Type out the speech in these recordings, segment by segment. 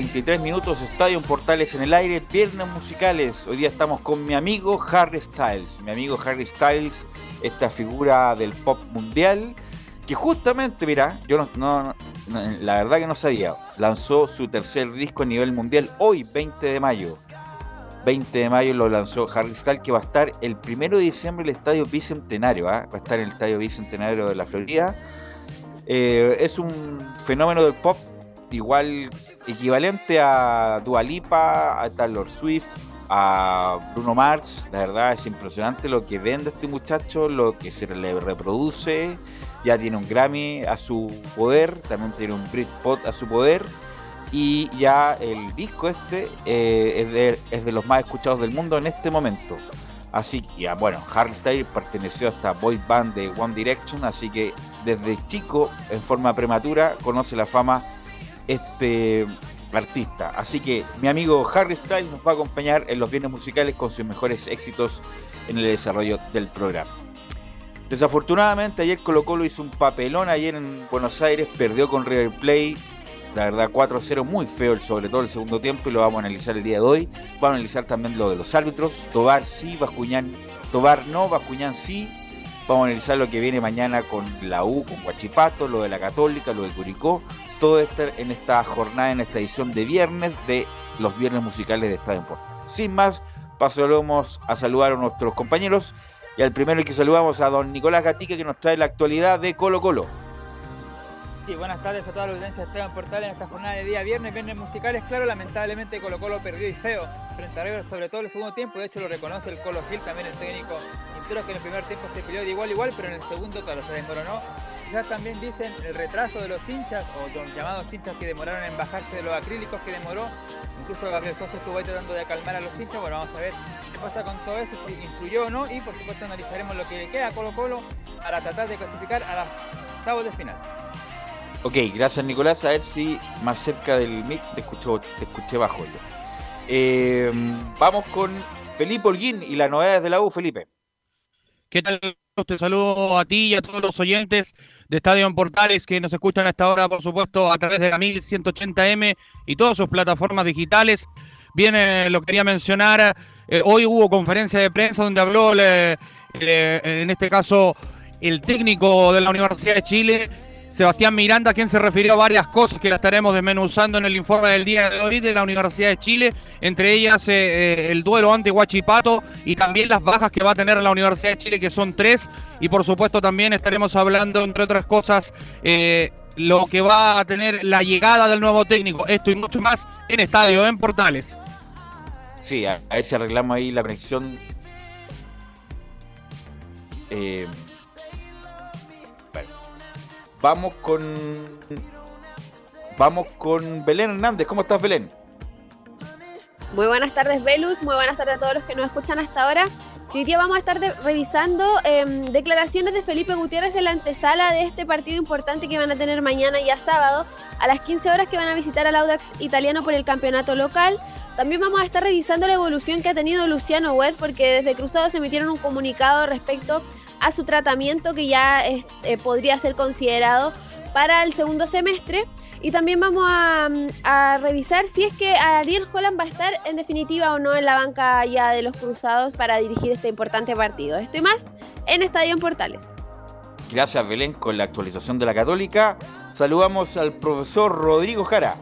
33 minutos, Estadio Portales en el aire, Viernes Musicales. Hoy día estamos con mi amigo Harry Styles. Mi amigo Harry Styles, esta figura del pop mundial, que justamente, mira, yo no, la verdad que no sabía, lanzó su tercer disco a nivel mundial hoy, 20 de mayo. 20 de mayo lo lanzó Harry Styles, que va a estar el 1 de diciembre en el Estadio Bicentenario, ¿ah? va a estar en el Estadio Bicentenario de la Florida. Eh, es un fenómeno del pop igual equivalente a Dualipa, a Taylor Swift, a Bruno Mars. La verdad es impresionante lo que vende este muchacho, lo que se le reproduce. Ya tiene un Grammy a su poder, también tiene un Britpop a su poder. Y ya el disco este eh, es, de, los más escuchados del mundo en este momento. Así que, ya, bueno, Harry Styles perteneció a esta boy band de One Direction, así que desde chico, en forma prematura, conoce la fama este artista. Así que mi amigo Harry Styles nos va a acompañar en los bienes musicales con sus mejores éxitos en el desarrollo del programa. Desafortunadamente ayer Colo Colo hizo un papelón ayer en Buenos Aires, perdió con River Play, la verdad 4-0 muy feo, sobre todo el segundo tiempo y lo vamos a analizar el día de hoy. Vamos a analizar también lo de los árbitros, Tobar sí, Bascuñán, Tobar no, Bascuñán sí. Vamos a analizar lo que viene mañana con la U, con Guachipato, lo de la Católica, lo de Curicó, todo esto en esta jornada, en esta edición de viernes de los viernes musicales de Estadio en Sin más, pasaremos a saludar a nuestros compañeros y al primero que saludamos a don Nicolás Gatica que nos trae la actualidad de Colo Colo. Buenas tardes a toda la audiencia de Estadio Portal en esta jornada de día viernes, viernes musicales. Claro, lamentablemente Colo Colo perdió y feo frente a River, sobre todo en el segundo tiempo. De hecho, lo reconoce el Colo Gil, también el técnico Quintero, que en el primer tiempo se peleó de igual a igual, pero en el segundo, claro, se desmoronó Quizás también dicen el retraso de los hinchas o los llamados hinchas que demoraron en bajarse de los acrílicos que demoró. Incluso Gabriel Sosa estuvo ahí tratando de calmar a los hinchas. Bueno, vamos a ver qué pasa con todo eso, si influyó o no. Y por supuesto analizaremos lo que le queda a Colo Colo para tratar de clasificar a las octavos de final. Ok, gracias Nicolás. A ver si más cerca del mic te, escucho, te escuché bajo yo. Eh, vamos con Felipe Holguín y las novedades de la U, Felipe. ¿Qué tal? Te saludo a ti y a todos los oyentes de Estadio en Portales que nos escuchan a esta hora, por supuesto, a través de la 1180M y todas sus plataformas digitales. Bien, lo quería mencionar, eh, hoy hubo conferencia de prensa donde habló el, eh, en este caso el técnico de la Universidad de Chile, Sebastián Miranda, quien se refirió a varias cosas que la estaremos desmenuzando en el informe del día de hoy de la Universidad de Chile, entre ellas eh, eh, el duelo ante Huachipato y también las bajas que va a tener la Universidad de Chile, que son tres, y por supuesto también estaremos hablando, entre otras cosas, eh, lo que va a tener la llegada del nuevo técnico, esto y mucho más en Estadio en Portales. Sí, a, ver si arreglamos ahí la conexión. Eh, Vamos con. Vamos con Belén Hernández. ¿Cómo estás, Belén? Muy buenas tardes, Velus. Muy buenas tardes a todos los que nos escuchan hasta ahora. Hoy día vamos a estar revisando em, declaraciones de Felipe Gutiérrez en la antesala de este partido importante que van a tener mañana ya sábado a las 15 horas que van a visitar al Audax italiano por el campeonato local. También vamos a estar revisando la evolución que ha tenido Luciano Webb porque desde Cruzado se emitieron un comunicado respecto a su tratamiento que ya eh, podría ser considerado para el segundo semestre. Y también vamos a, revisar si es que Ariel Holland va a estar en definitiva o no en la banca ya de los Cruzados para dirigir este importante partido. Esto y más en Estadio en Portales. Gracias Belén con la actualización de la Católica. Saludamos al profesor Rodrigo Jara.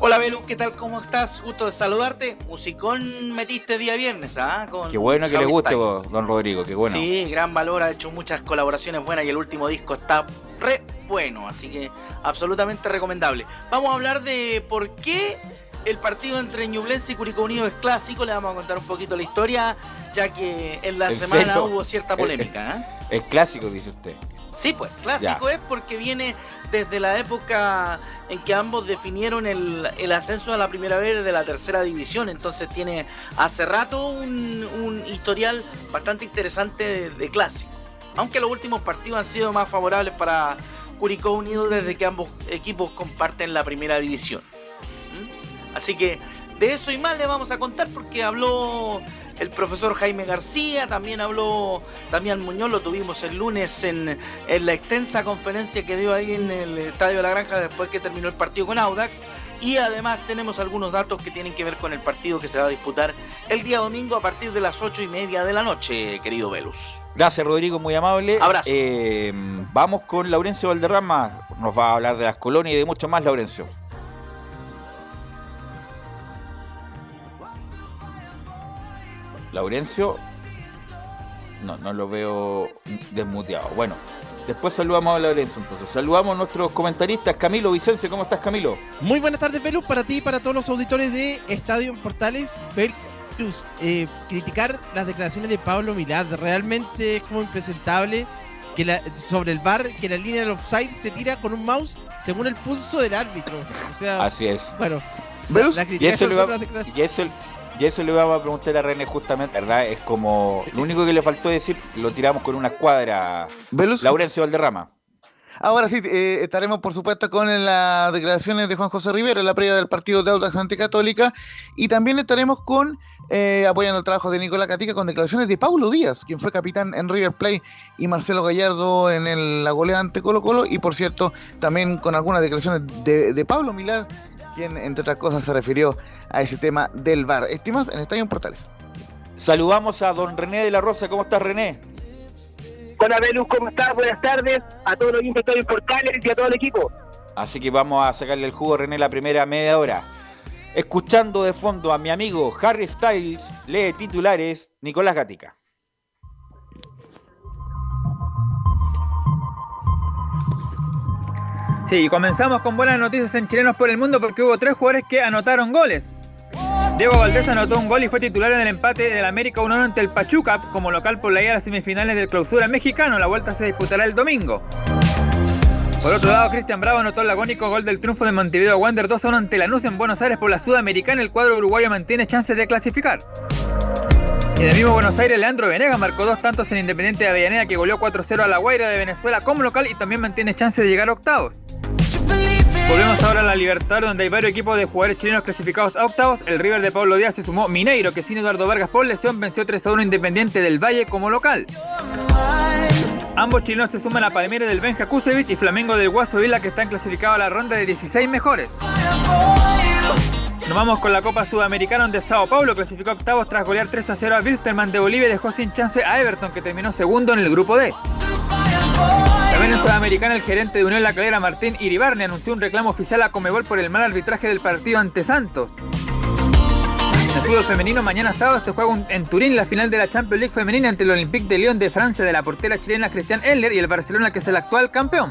Hola Belu, ¿qué tal? ¿Cómo estás? Gusto de saludarte. Musicón metiste día viernes, ¿ah? qué bueno que le guste, don Rodrigo, qué bueno. Sí, gran valor, ha hecho muchas colaboraciones buenas y el último disco está re bueno, así que absolutamente recomendable. Vamos a hablar de por qué el partido entre Ñublense y Curicó Unido es clásico. Le vamos a contar un poquito la historia, ya que en la semana hubo cierta polémica. ¿eh? Es clásico, dice usted. Sí, pues, clásico es porque viene desde la época en que ambos definieron el, ascenso a la primera vez desde la tercera división. Entonces tiene hace rato un, historial bastante interesante de, clásico. Aunque los últimos partidos han sido más favorables para Curicó Unido desde que ambos equipos comparten la primera división. ¿Mm? Así que de eso y más le vamos a contar porque habló el profesor Jaime García, también habló Damián Muñoz, lo tuvimos el lunes en, la extensa conferencia que dio ahí en el Estadio de la Granja después que terminó el partido con Audax. Y además tenemos algunos datos que tienen que ver con el partido que se va a disputar el día domingo a partir de las ocho y media de la noche, querido Velus. Gracias, Rodrigo, muy amable. Abrazo. Eh, vamos con Laurencio Valderrama, nos va a hablar de las colonias y de mucho más, Laurencio. Laurencio. No, no lo veo desmuteado. Bueno, después saludamos a Laurencio entonces. Saludamos a nuestros comentaristas. Camilo Vicencio, ¿cómo estás Camilo? Muy buenas tardes, Velus, para ti y para todos los auditores de Estadio Portales. Velus, eh, criticar las declaraciones de Pablo Milad realmente es como impresentable que la, sobre el bar que la línea del offside se tira con un mouse según el pulso del árbitro. O sea, así es. Bueno, la, y, eso y, eso, y eso le vamos a preguntar a René justamente, ¿verdad? Es como, lo único que le faltó decir, lo tiramos con una escuadra. Laurencio Valderrama. Ahora sí, eh, estaremos por supuesto con las declaraciones de Juan José Rivera en la previa del partido de Audax Anticatólica y también estaremos con, eh, apoyando el trabajo de Nicolás Catica, con declaraciones de Paulo Díaz, quien fue capitán en River Play, y Marcelo Gallardo en el, la goleada ante Colo Colo, y por cierto, también con algunas declaraciones de, de Pablo Milán, quien entre otras cosas se refirió a ese tema del VAR. Estimas en Estadio Portales. Saludamos a don René de la Rosa. ¿Cómo estás, René? Hola, Velus, ¿cómo estás? Buenas tardes a todos los de Estadio Portales y a todo el equipo. Así que vamos a sacarle el jugo a René la primera media hora. Escuchando de fondo a mi amigo Harry Styles, lee titulares Nicolás Gatica. Sí, comenzamos con buenas noticias en Chilenos por el Mundo porque hubo tres jugadores que anotaron goles. Diego Valdés anotó un gol y fue titular en el empate del América 1 ante el Pachuca como local por la ida a las semifinales del clausura mexicano. La vuelta se disputará el domingo. Por otro lado, Cristian Bravo anotó el agónico gol del triunfo de Montevideo Wander 2-1 ante Lanús en Buenos Aires por la Sudamericana. El cuadro uruguayo mantiene chances de clasificar. Y en el mismo Buenos Aires, Leandro Venegas marcó dos tantos en Independiente de Avellaneda que goleó 4-0 a la Guaira de Venezuela como local y también mantiene chances de llegar a octavos. Volvemos ahora a la Libertad, donde hay varios equipos de jugadores chilenos clasificados a octavos. El River de Pablo Díaz se sumó Mineiro, que sin Eduardo Vargas por lesión venció 3 a 1 Independiente del Valle como local. Ambos chilenos se suman a Palmeiras del Benja Kusevich y Flamengo del Guaso Vila, que están clasificados a la ronda de 16 mejores. Nos vamos con la Copa Sudamericana donde Sao Paulo clasificó octavos tras golear 3 a 0 a Wilstermann de Bolivia y dejó sin chance a Everton que terminó segundo en el grupo D. También en Sudamericana el gerente de Unión La Calera Martín Iribarne anunció un reclamo oficial a Comebol por el mal arbitraje del partido ante Santos. En el fútbol femenino mañana sábado se juega en Turín la final de la Champions League femenina entre el Olympique de Lyon de Francia de la portera chilena Cristian Eller y el Barcelona que es el actual campeón.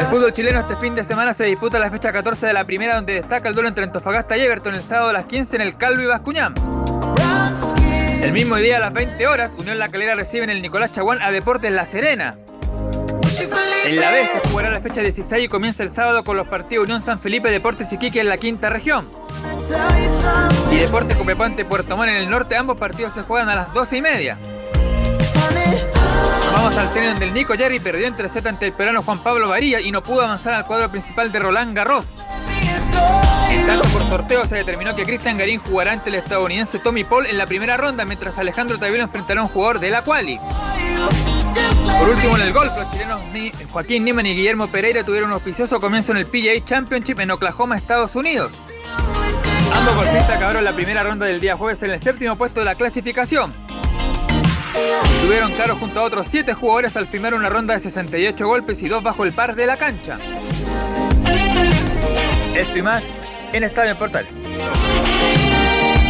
El fútbol chileno este fin de semana se disputa la fecha 14 de la primera donde destaca el duelo entre Antofagasta y Everton el sábado a las 15 en el Calvo y Bascuñán. El mismo día a las 20 horas, Unión La Calera recibe en el Nicolás Chaguán a Deportes La Serena. En la B se jugará la fecha 16 y comienza el sábado con los partidos Unión San Felipe, Deportes Iquique en la quinta región. Y Deportes Copepante Puerto Montt en el norte, ambos partidos se juegan a las 12 y media. Vamos al tenis donde el Nico Jerry perdió entre Z ante el peruano Juan Pablo Varía y no pudo avanzar al cuadro principal de Roland Garros. En tanto por sorteo se determinó que Cristian Garín jugará ante el estadounidense Tommy Paul en la primera ronda, mientras Alejandro Tavilo enfrentará a un jugador de la quali. Por último en el golf, los chilenos Joaquín Niemann y Guillermo Pereira tuvieron un auspicioso comienzo en el PGA Championship en Oklahoma, Estados Unidos. Ambos golfistas acabaron la primera ronda del día jueves en el séptimo puesto de la clasificación. Estuvieron claros junto a otros 7 jugadores al firmar una ronda de 68 golpes y dos bajo el par de la cancha. Esto y más en Estadio Portal.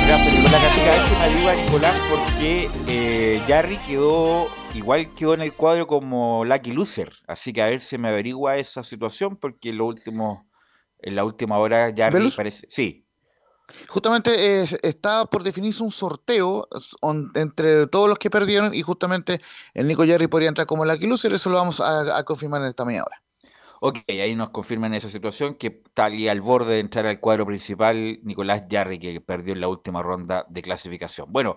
Gracias, Nicolás Gatica. A ver si me ayuda Nicolás porque eh, Jarry quedó, igual quedó en el cuadro como Lucky Loser. Así que a ver si me averigua esa situación porque en, lo último, en la última hora Jarry parece... Sí, Justamente eh, está por definirse un sorteo entre todos los que perdieron y justamente el Nico Jerry podría entrar como Lucky Loser, eso lo vamos a, confirmar en esta media hora. ok, ahí nos confirman esa situación que está ahí al borde de entrar al cuadro principal Nicolás Jarry que perdió en la última ronda de clasificación. Bueno,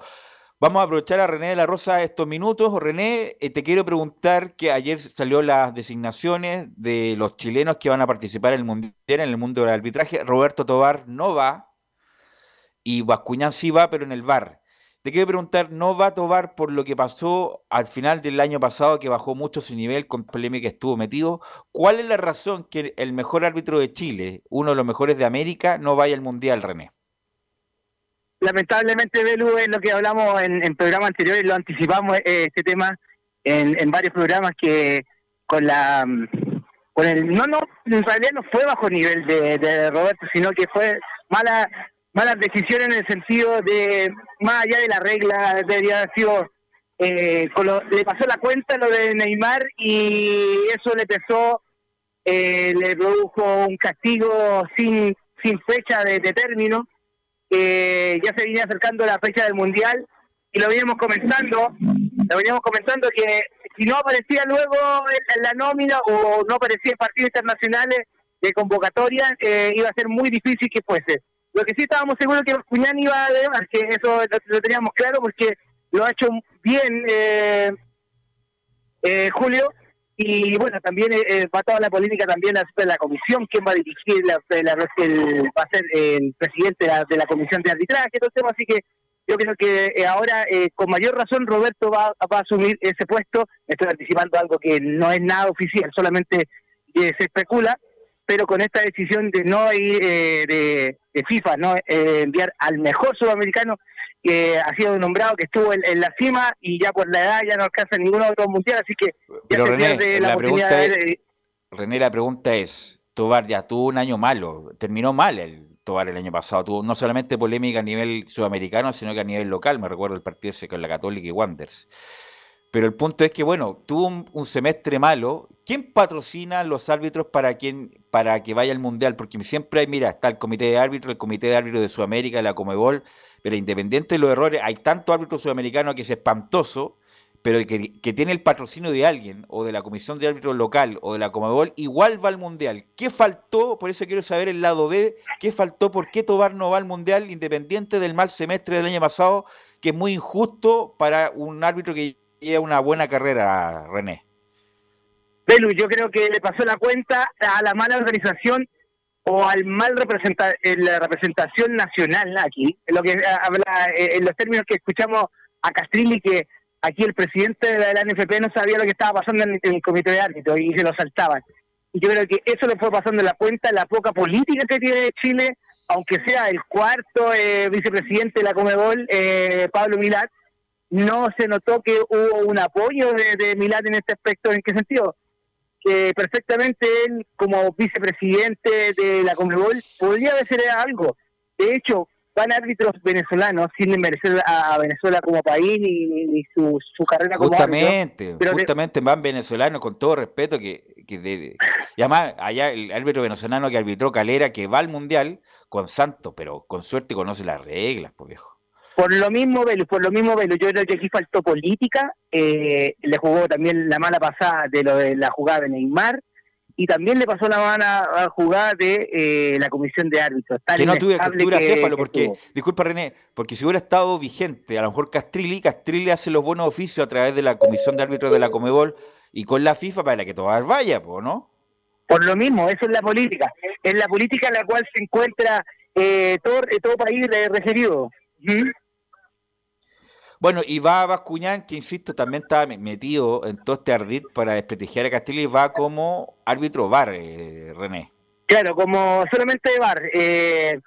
vamos a aprovechar a René de la Rosa estos minutos. René, eh, te quiero preguntar que ayer salió las designaciones de los chilenos que van a participar en el Mundial, en el mundo del arbitraje. Roberto Tobar no va y Bascuñán sí va, pero en el VAR. Te quiero preguntar, ¿no va Tobar por lo que pasó al final del año pasado, que bajó mucho su nivel con polémica que estuvo metido? ¿Cuál es la razón que el mejor árbitro de Chile, uno de los mejores de América, no vaya al Mundial, René? lamentablemente, Belu, es lo que hablamos en, en programas anteriores, lo anticipamos eh, este tema en, en varios programas que con la mm, con el no no en realidad no fue bajo nivel de Roberto sino que fue mala malas decisiones en el sentido de más allá de la regla debería haber sido eh, con lo- le pasó la cuenta lo de Neymar y eso le pesó eh, le produjo un castigo sin fecha de, término eh, ya se venía acercando la fecha del mundial y lo veníamos comentando, lo veníamos comentando que si no aparecía luego en la nómina o no aparecía en partidos internacionales de convocatoria, eh, iba a ser muy difícil que fuese. Lo que sí estábamos seguros que Cuñán iba a demás, que eso lo, teníamos claro porque lo ha hecho bien eh, eh, Julio. Y bueno, también eh, eh, va toda la polémica también de la comisión, quién va a dirigir, la, la- va a ser el presidente de la, la comisión de arbitraje, todo el así que yo creo que eh, ahora eh, con mayor razón Roberto va, va a asumir ese puesto, estoy anticipando algo que no es nada oficial, solamente se especula, pero con esta decisión de no ir eh, de, de FIFA, no eh, enviar al mejor sudamericano que ha sido nombrado, que estuvo en, en la cima y ya por la edad ya no alcanza ningún otro mundial, así que ya Pero se René, pierde la, la oportunidad de, es- René, la pregunta es, Tobar ya tuvo un año malo, terminó mal el Tobar el año pasado, tuvo no solamente polémica a nivel sudamericano, sino que a nivel local, me recuerdo el partido ese con la Católica y Wanderers. Pero el punto es que, bueno, tuvo un, semestre malo. ¿Quién patrocina los árbitros para, quien, para que vaya al Mundial? Porque siempre hay, mira, está el comité de árbitros, el comité de árbitros de Sudamérica, la Comebol, pero independiente de los errores, hay tanto árbitro sudamericano que es espantoso, pero que, que tiene el patrocinio de alguien, o de la comisión de árbitros local, o de la Comebol, igual va al Mundial. ¿Qué faltó? Por eso quiero saber el lado B, ¿qué faltó? ¿Por qué Tobar no va al Mundial, independiente del mal semestre del año pasado, que es muy injusto para un árbitro que lleva una buena carrera, René? Belu, yo creo que le pasó la cuenta a la mala organización o al mal representa en la representación nacional aquí, en lo que eh, habla eh, en los términos que escuchamos a Castrilli que aquí el presidente de la, NFP no sabía lo que estaba pasando en, el comité de árbitros y se lo saltaban. Y yo creo que eso le fue pasando la cuenta, la poca política que tiene Chile aunque sea el cuarto eh, vicepresidente de la Comebol, eh, Pablo Milat, no se notó que hubo un apoyo de, de en este aspecto. ¿En qué sentido? Que perfectamente él, como vicepresidente de la Comebol, podría hacer algo. De hecho, van árbitros venezolanos sin merecer a, Venezuela como país ni, su, su, carrera como Justamente, justamente van venezolanos, con todo respeto, que, que de, y además allá el árbitro venezolano que arbitró Calera, que va al Mundial con Santos, pero con suerte conoce las reglas, pues viejo. Por lo mismo, Velo, por lo mismo, Velo, yo creo que aquí faltó política, eh, le jugó también la mala pasada de lo de la jugada de Neymar, y también le pasó la mala jugada de eh, la comisión de árbitros. que no tuve captura céfalo, porque, disculpa René, porque si hubiera estado vigente, a lo mejor Castrilli, Castrilli hace los buenos oficios a través de la comisión de árbitros de la Comebol y con la FIFA para que Tobar vaya, ¿no? Por lo mismo, eso es la política. Es la política en la cual se encuentra eh, todo, eh, todo país referido. Bueno, y va Bascuñán, que insisto, también está metido en todo este ardid para desprestigiar a Castilla y va como árbitro VAR, eh, René. Claro, como solamente VAR. Eh,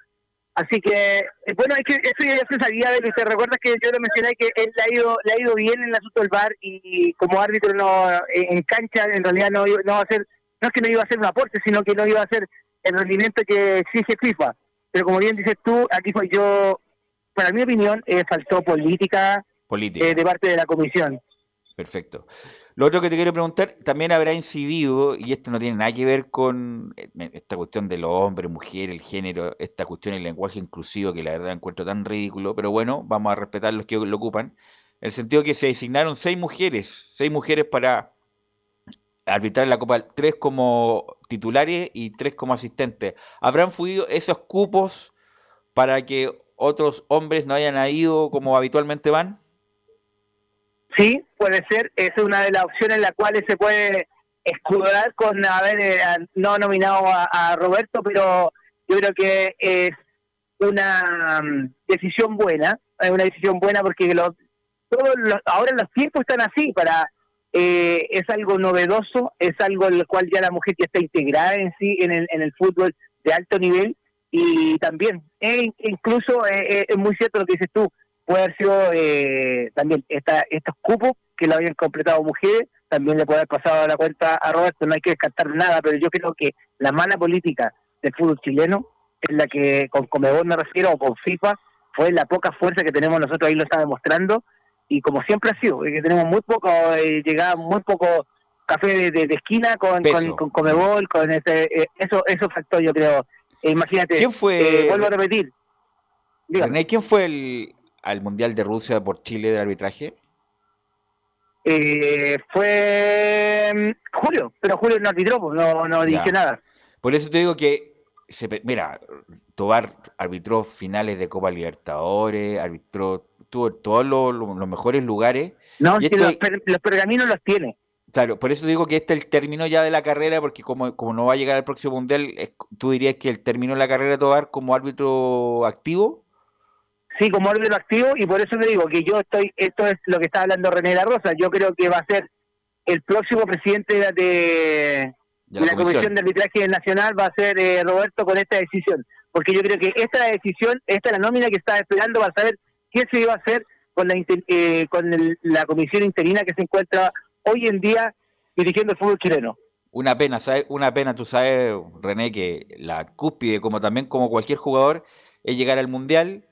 así que, eh, bueno, es que eso ya se sabía de usted recuerda que yo lo mencioné que él le ha ido, le ha ido bien en el asunto del VAR y como árbitro no en cancha en realidad no, no va a ser, no es que no iba a hacer un aporte, sino que no iba a hacer el rendimiento que exige FIFA. Pero como bien dices tú, aquí fue yo para mi opinión, eh, faltó política, política. Eh, de parte de la comisión. Perfecto. Lo otro que te quiero preguntar, también habrá incidido, y esto no tiene nada que ver con eh, esta cuestión de los hombres, mujeres, el género, esta cuestión del lenguaje inclusivo, que la verdad encuentro tan ridículo, pero bueno, vamos a respetar los que lo ocupan, en el sentido que se designaron seis mujeres, seis mujeres para arbitrar la Copa, tres como titulares y tres como asistentes. ¿Habrán fluido esos cupos para que otros hombres no hayan ido como habitualmente van? Sí, puede ser. Es una de las opciones en las cuales se puede escudar con haber eh, no nominado a, Roberto, pero yo creo que es una mm, decisión buena. Es una decisión buena porque los, todos ahora los tiempos están así para eh, es algo novedoso, es algo en el cual ya la mujer ya está integrada en sí en el, en el fútbol de alto nivel y también, e incluso eh, eh, es muy cierto lo que dices tú, puede haber sido eh, también esta, estos cupos que lo habían completado mujeres, también le puede haber pasado la cuenta a Roberto, no hay que descartar nada, pero yo creo que la mala política del fútbol chileno es la que con Comebol me refiero, o con FIFA, fue la poca fuerza que tenemos nosotros, ahí lo está demostrando, y como siempre ha sido, que tenemos muy poco, eh, llegaba muy poco café de, esquina con, con, Comebol, con ese, eso, eso faltó yo creo eh, imagínate, ¿quién fue? Eh, vuelvo a repetir. ¿quién fue el, al Mundial de Rusia por Chile de arbitraje? Eh, fue Julio, pero Julio no arbitró, pues, no, no dije nada. Por eso te digo que, se, mira, Tobar arbitró finales de Copa Libertadores, arbitró, tuvo todos los, mejores lugares. No, los pergaminos los tiene. Claro, por eso digo que este es el término ya de la carrera, porque como, como no va a llegar al próximo mundial, ¿tú dirías que el término de la carrera Tobar como árbitro activo? Sí, como árbitro activo, y por eso te digo que yo estoy, esto es lo que está hablando René La Rosa, yo creo que va a ser el próximo presidente de, la, Comisión. de Arbitraje Nacional, va a ser eh, Roberto con esta decisión, porque yo creo que esta decisión, esta es la nómina que está esperando para saber qué se iba a hacer con la, eh, con la comisión interina que se encuentra hoy en día dirigiendo el fútbol chileno. Una pena, ¿sabes? Una pena, tú sabes, René, que la cúspide, como también como cualquier jugador, es llegar al Mundial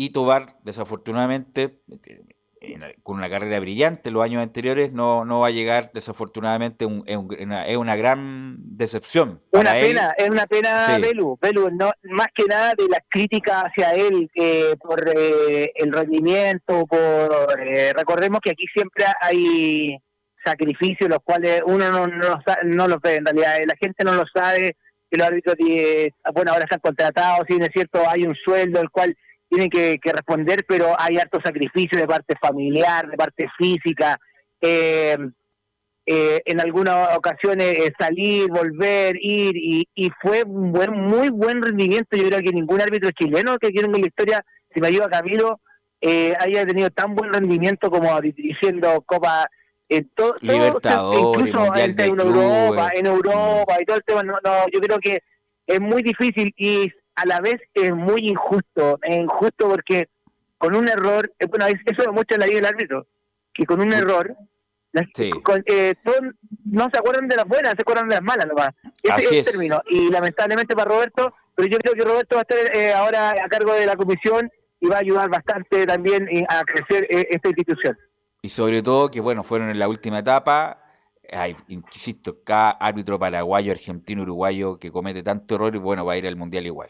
y Tobar, desafortunadamente, con una carrera brillante los años anteriores, no, no va a llegar, desafortunadamente, es, una, gran decepción. Una pena, es una pena, Belu, no, más que nada de las críticas hacia él eh, por eh, el rendimiento, por eh, recordemos que aquí siempre hay sacrificios los cuales uno no, no, no los ve en realidad, la gente no lo sabe, que los árbitros, bueno, ahora están contratados, si es cierto, hay un sueldo el cual tienen que, responder, pero hay harto sacrificio de parte familiar, de parte física, eh, eh, en algunas ocasiones eh, salir, volver, ir, y, y fue un buen, muy buen rendimiento, yo creo que ningún árbitro chileno que quieren en la historia, si me ayuda Camilo, haya tenido tan buen rendimiento como dirigiendo Copa en todo, incluso en, Europa, en Europa y todo el tema. No, no, yo creo que es muy difícil y a la vez es muy injusto, es injusto porque con un error, eh, bueno, eso demuestra la vida del árbitro, que con un error, eh, no se acuerdan de las buenas, se acuerdan de las malas nomás. Ese es el término. Y lamentablemente para Roberto, pero yo creo que Roberto va a estar eh, ahora a cargo de la comisión y va a ayudar bastante también a crecer esta institución. Y sobre todo que, bueno, fueron en la última etapa, hay, insisto, cada árbitro paraguayo, argentino, uruguayo que comete tanto error, y bueno, va a ir al mundial igual.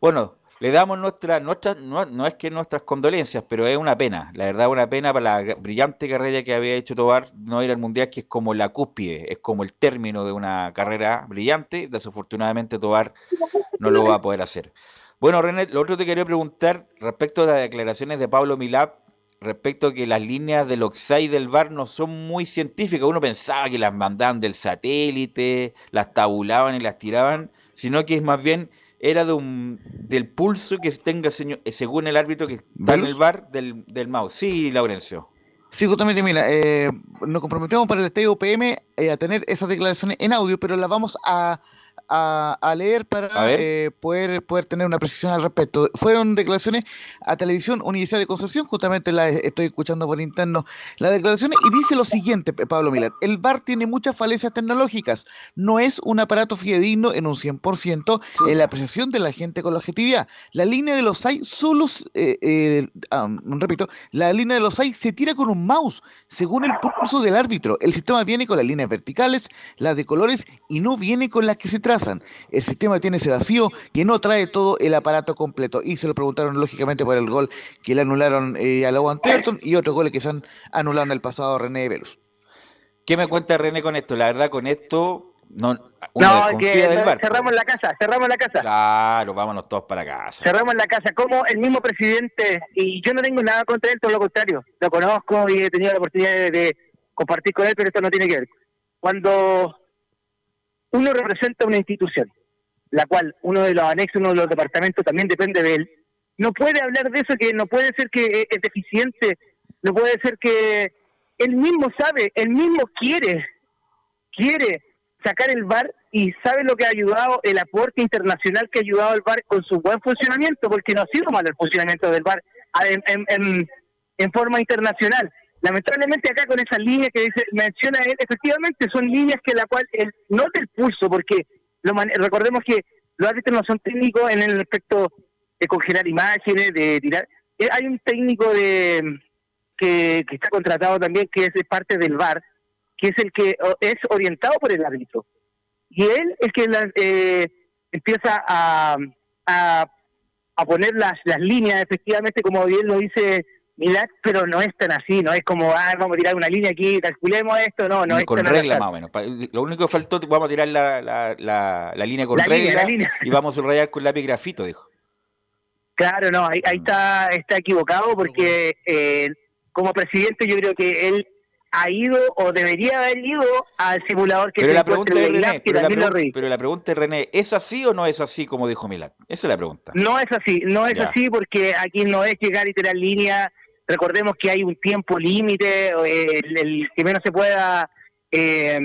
Bueno, le damos nuestra, nuestra no, no, es que nuestras condolencias, pero es una pena, la verdad una pena para la brillante carrera que había hecho Tobar no ir al mundial, que es como la cúspide, es como el término de una carrera brillante, desafortunadamente Tobar no lo va a poder hacer. Bueno, René, lo otro te quería preguntar respecto a las declaraciones de Pablo Milad respecto a que las líneas del Oxide del VAR no son muy científicas. Uno pensaba que las mandaban del satélite, las tabulaban y las tiraban, sino que es más bien era de un, del pulso que tenga señor, eh, según el árbitro que está en el VAR del, del mouse. Sí, Laurencio. Sí, justamente, mira, eh, nos comprometemos para el Estadio PM eh, a tener esas declaraciones en audio, pero las vamos a a, leer para eh, poder, poder tener una precisión al respecto. Fueron declaraciones a Televisión Universidad de Concepción, justamente la estoy escuchando por interno las declaraciones, y dice lo siguiente, Pablo Milán, el VAR tiene muchas falencias tecnológicas, no es un aparato fidedigno en un 100% en la apreciación de la gente con la objetividad. La línea de los hay solo, eh, eh, repito, la línea de los hay se tira con un mouse, según el pulso del árbitro. El sistema viene con las líneas verticales, las de colores, y no viene con las que se El sistema tiene ese vacío que no trae todo el aparato completo. Y se lo preguntaron lógicamente por el gol que le anularon eh, a la Everton y otros goles que se han anulado en el pasado a René Velus. ¿Qué me cuenta René con esto? La verdad, con esto no, no que cerramos la casa, cerramos la casa. Claro, vámonos todos para casa. Cerramos la casa. Como el mismo presidente, y yo no tengo nada contra él, todo lo contrario. Lo conozco y he tenido la oportunidad de compartir con él, pero esto no tiene que ver. Cuando uno representa una institución, la cual uno de los anexos, uno de los departamentos también depende de él, no puede hablar de eso, que no puede ser que es deficiente, no puede ser que él mismo sabe, él mismo quiere, quiere sacar el VAR y sabe lo que ha ayudado, el aporte internacional que ha ayudado al VAR con su buen funcionamiento, porque no ha sido malo el funcionamiento del VAR en forma internacional. Lamentablemente acá con esa línea que dice, menciona él, efectivamente son líneas que la cual, él, no del pulso, porque lo recordemos que los árbitros no son técnicos en el aspecto de congelar imágenes, de tirar. Eh, hay un técnico de que, está contratado también, que es parte del VAR, que es el que es orientado por el árbitro. Y él es que eh, empieza a, a, a poner las, las líneas, efectivamente, como bien lo dice Milad, pero no es tan así, no es como, ah, vamos a tirar una línea aquí, calculemos esto, no, no es Con regla más o menos. Lo único que faltó, vamos a tirar la, la, la, línea con regla y vamos a rayar con lápiz grafito, dijo. Claro, no, ahí, ahí está, está equivocado porque eh, como presidente yo creo que él ha ido o debería haber ido al simulador que pero la pregunta René, pero, la pero la pregunta es René, ¿es así o no es así como dijo Milad? Esa es la pregunta. No es así, no es así porque aquí no es llegar y tirar línea recordemos que hay un tiempo límite, eh, el, que menos se pueda eh,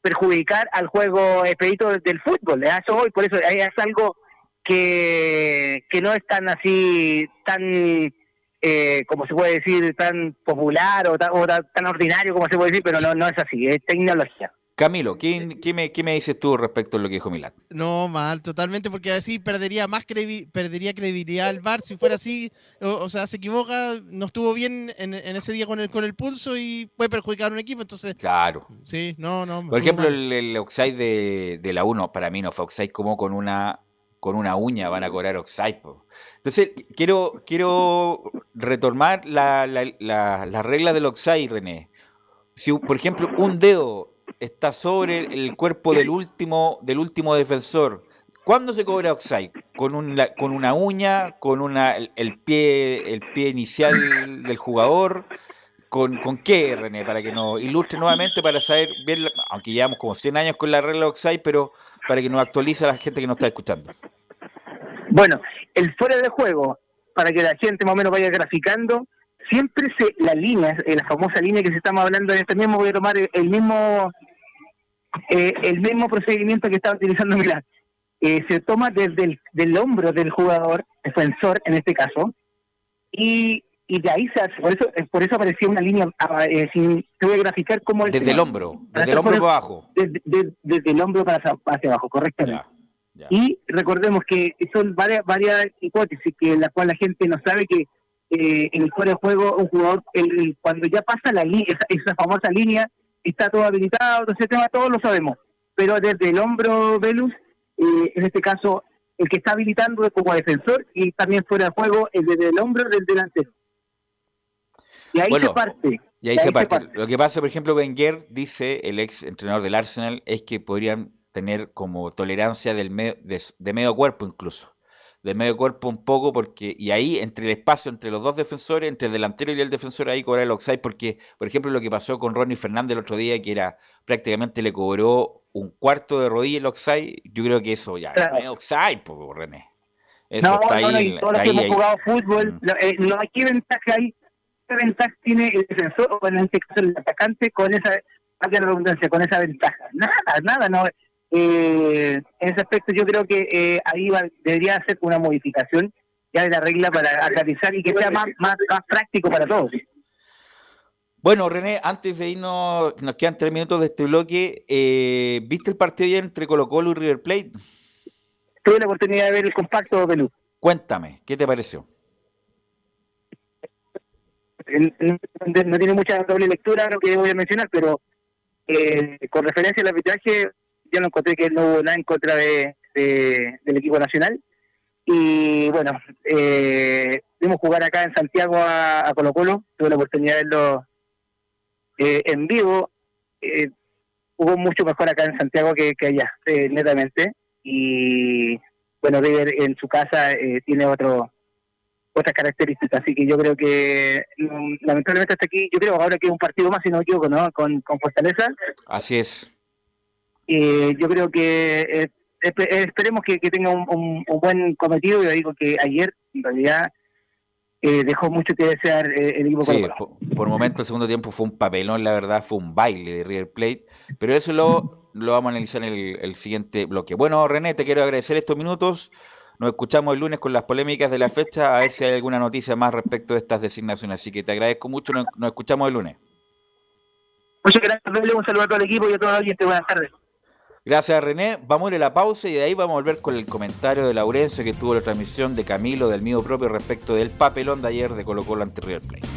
perjudicar al juego expedito del fútbol, de eso hoy, por eso es algo que, que no es tan así, tan, eh, como se puede decir, tan popular o tan, o tan ordinario como se puede decir, pero no, no es así, es tecnología. Camilo, ¿qué, qué, me, ¿qué, me, dices tú respecto a lo que dijo Milán? No, mal, totalmente, porque así perdería más perdería credibilidad al VAR si fuera así, o, sea, se equivoca, no estuvo bien en, ese día con el, con el pulso y puede perjudicar a un equipo, entonces... Claro. Sí, no, no. Por ejemplo, el, el, de, de, la 1, para mí no fue offside como con una con una uña van a cobrar offside. Entonces, quiero, quiero retomar la, la, la, regla del offside, René. Si, por ejemplo, un dedo está sobre el cuerpo del último, del último defensor. ¿Cuándo se cobra offside? ¿Con, un, con una uña? ¿Con una, el, pie, el pie inicial del jugador? ¿Con, ¿Con qué, René? Para que nos ilustre nuevamente, para saber bien, aunque llevamos como 100 años con la regla offside, pero para que nos actualice a la gente que nos está escuchando. Bueno, el fuera de juego, para que la gente más o menos vaya graficando, siempre se la línea, eh, la famosa línea que se estamos hablando en este mismo, voy a tomar el, mismo eh, el mismo procedimiento que estaba utilizando Milán. eh, se toma desde el del hombro del jugador, defensor en este caso, y, y de ahí se hace, por eso, por eso aparecía una línea, ah, eh, sin, te voy a graficar cómo... Desde el hombro, desde el hombro para abajo. Desde, desde, el hombro para hacia, abajo, correctamente. Y recordemos que son varias, varias hipótesis que en las cuales la gente no sabe que eh, en el fuera de juego un jugador, el, cuando ya pasa la línea, esa, esa, famosa línea, está todo habilitado, todo ese tema, todos lo sabemos. Pero desde el hombro Velus, eh, en este caso, el que está habilitando como defensor y también fuera de juego es desde el hombro del delantero. Y ahí se parte. Y ahí, se, parte. Lo que pasa, por ejemplo, Wenger dice, el ex entrenador del Arsenal, es que podrían tener como tolerancia del de, medio cuerpo incluso. De medio cuerpo un poco, porque, y ahí entre el espacio entre los dos defensores, entre el delantero y el defensor, ahí cobrar el offside, porque, por ejemplo, lo que pasó con Ronnie Fernández el otro día, que era prácticamente le cobró un cuarto de rodilla el offside, yo creo que eso ya es medio offside, poco René. Eso no, está no, ahí, no, todos los que hemos jugado fútbol, mm. eh, no, hay que ventaja ahí, qué ventaja tiene el defensor, o en este caso el atacante, con esa, redundancia, con esa ventaja. Nada, nada, no. Eh, en ese aspecto yo creo que eh, ahí debería hacer una modificación ya de la regla para aclarizar y que sea más, más, más práctico para todos. Bueno, René, antes de irnos, nos quedan tres minutos de este bloque. Eh, ¿Viste el partido entre Colo Colo y River Plate? Tuve la oportunidad de ver el compacto de Luz. Cuéntame, ¿qué te pareció? No tiene mucha doble lectura lo que voy a mencionar, pero eh, con referencia al arbitraje, yo no encontré que no hubo nada en contra de, del equipo nacional. Y bueno, eh, vimos jugar acá en Santiago a, Colo Colo, tuve la oportunidad de verlo eh, en vivo eh, hubo mucho mejor acá en Santiago que, allá, eh, netamente. Y bueno, River en su casa tiene otro otras características, así que yo creo que lamentablemente hasta aquí, yo creo ahora que un partido más, si no me equivoco, ¿no? Con, con Fortaleza. Así es. Yo creo que esperemos que, tenga un, un, buen cometido. Yo digo que ayer, en realidad, eh, dejó mucho que desear eh, el equipo sí, por, momento el segundo tiempo fue un papelón, la verdad, fue un baile de River Plate, pero eso lo, lo vamos a analizar en el, siguiente bloque. Bueno, René, te quiero agradecer estos minutos. Nos escuchamos el lunes con las polémicas de la fecha, a ver si hay alguna noticia más respecto de estas designaciones. Así que te agradezco mucho, nos, escuchamos el lunes. Muchas gracias, Un saludo a todo el equipo y a todos los oyentes. Buenas tardes. Gracias René. Vamos a ir a la pausa y de ahí vamos a volver con el comentario de Laurencio que tuvo la transmisión de Camilo del mío propio respecto del papelón de ayer de Colo Colo ante River Plate.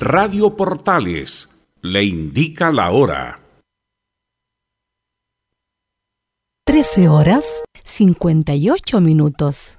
Radio Portales le indica la hora. 13 horas 58 minutos.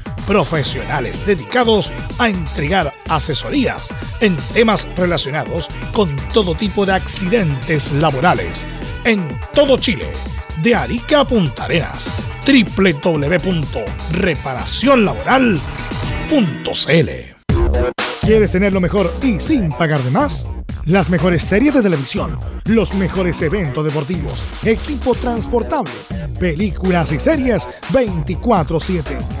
profesionales dedicados a entregar asesorías en temas relacionados con todo tipo de accidentes laborales en todo Chile, de Arica a Punta Arenas, www.reparacionlaboral.cl. ¿Quieres tener lo mejor y sin pagar de más? Las mejores series de televisión, los mejores eventos deportivos, equipo transportable, películas y series 24/7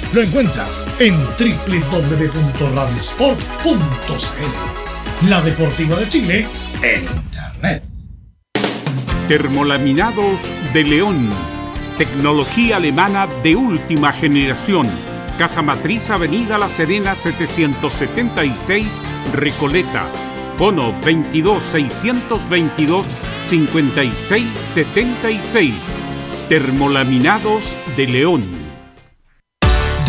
lo encuentras en www.radiosport.cl. La Deportiva de Chile en Internet. Termolaminados de León. Tecnología alemana de última generación. Casa Matriz, Avenida La Serena 776, Recoleta Teléfono 22 622 5676. Termolaminados de León.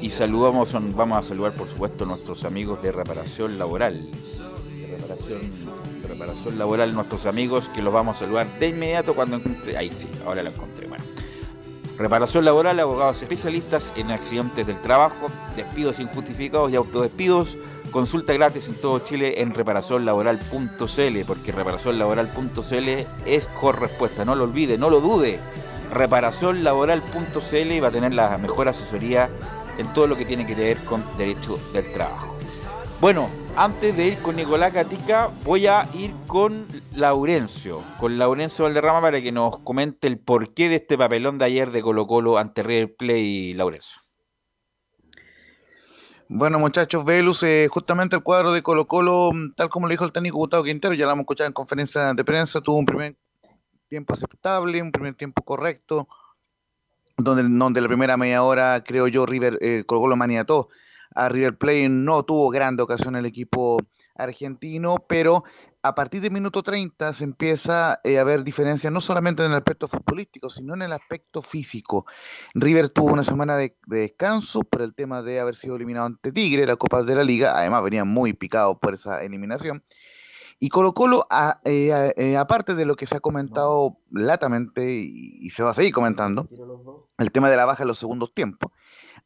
Y saludamos, vamos a saludar por supuesto nuestros amigos de reparación laboral. Reparación, reparación laboral, nuestros amigos que los vamos a saludar de inmediato cuando encuentre. Ahí sí, ahora la encontré. Bueno. Reparación laboral, abogados especialistas en accidentes del trabajo, despidos injustificados y autodespidos. Consulta gratis en todo Chile en reparacionlaboral.cl, porque reparacionlaboral.cl es mejor respuesta. No lo olvide, no lo dude. Reparacionlaboral.cl y va a tener la mejor asesoría en todo lo que tiene que ver con derecho del trabajo. Bueno, antes de ir con Nicolás Gatica, voy a ir con Laurencio, con Laurencio Valderrama para que nos comente el porqué de este papelón de ayer de Colo Colo ante River Play, Laurencio. Bueno, muchachos, Velus, eh, justamente el cuadro de Colo Colo, mm, tal como lo dijo el técnico Gustavo Quintero, ya lo hemos escuchado en conferencia de prensa, tuvo un primer tiempo aceptable, un primer tiempo correcto, donde, donde la primera media hora, creo yo, River, eh, Colo Colo maniató a River Plate, no tuvo grande ocasión el equipo argentino, pero a partir del minuto 30 se empieza eh, a ver diferencias no solamente en el aspecto futbolístico, sino en el aspecto físico. River tuvo una semana de, de descanso por el tema de haber sido eliminado ante Tigre, la Copa de la Liga, además venía muy picado por esa eliminación. Y Colo Colo, a- eh, eh, aparte de lo que se ha comentado latamente y, y se va a seguir comentando, el tema de la baja en los segundos tiempos.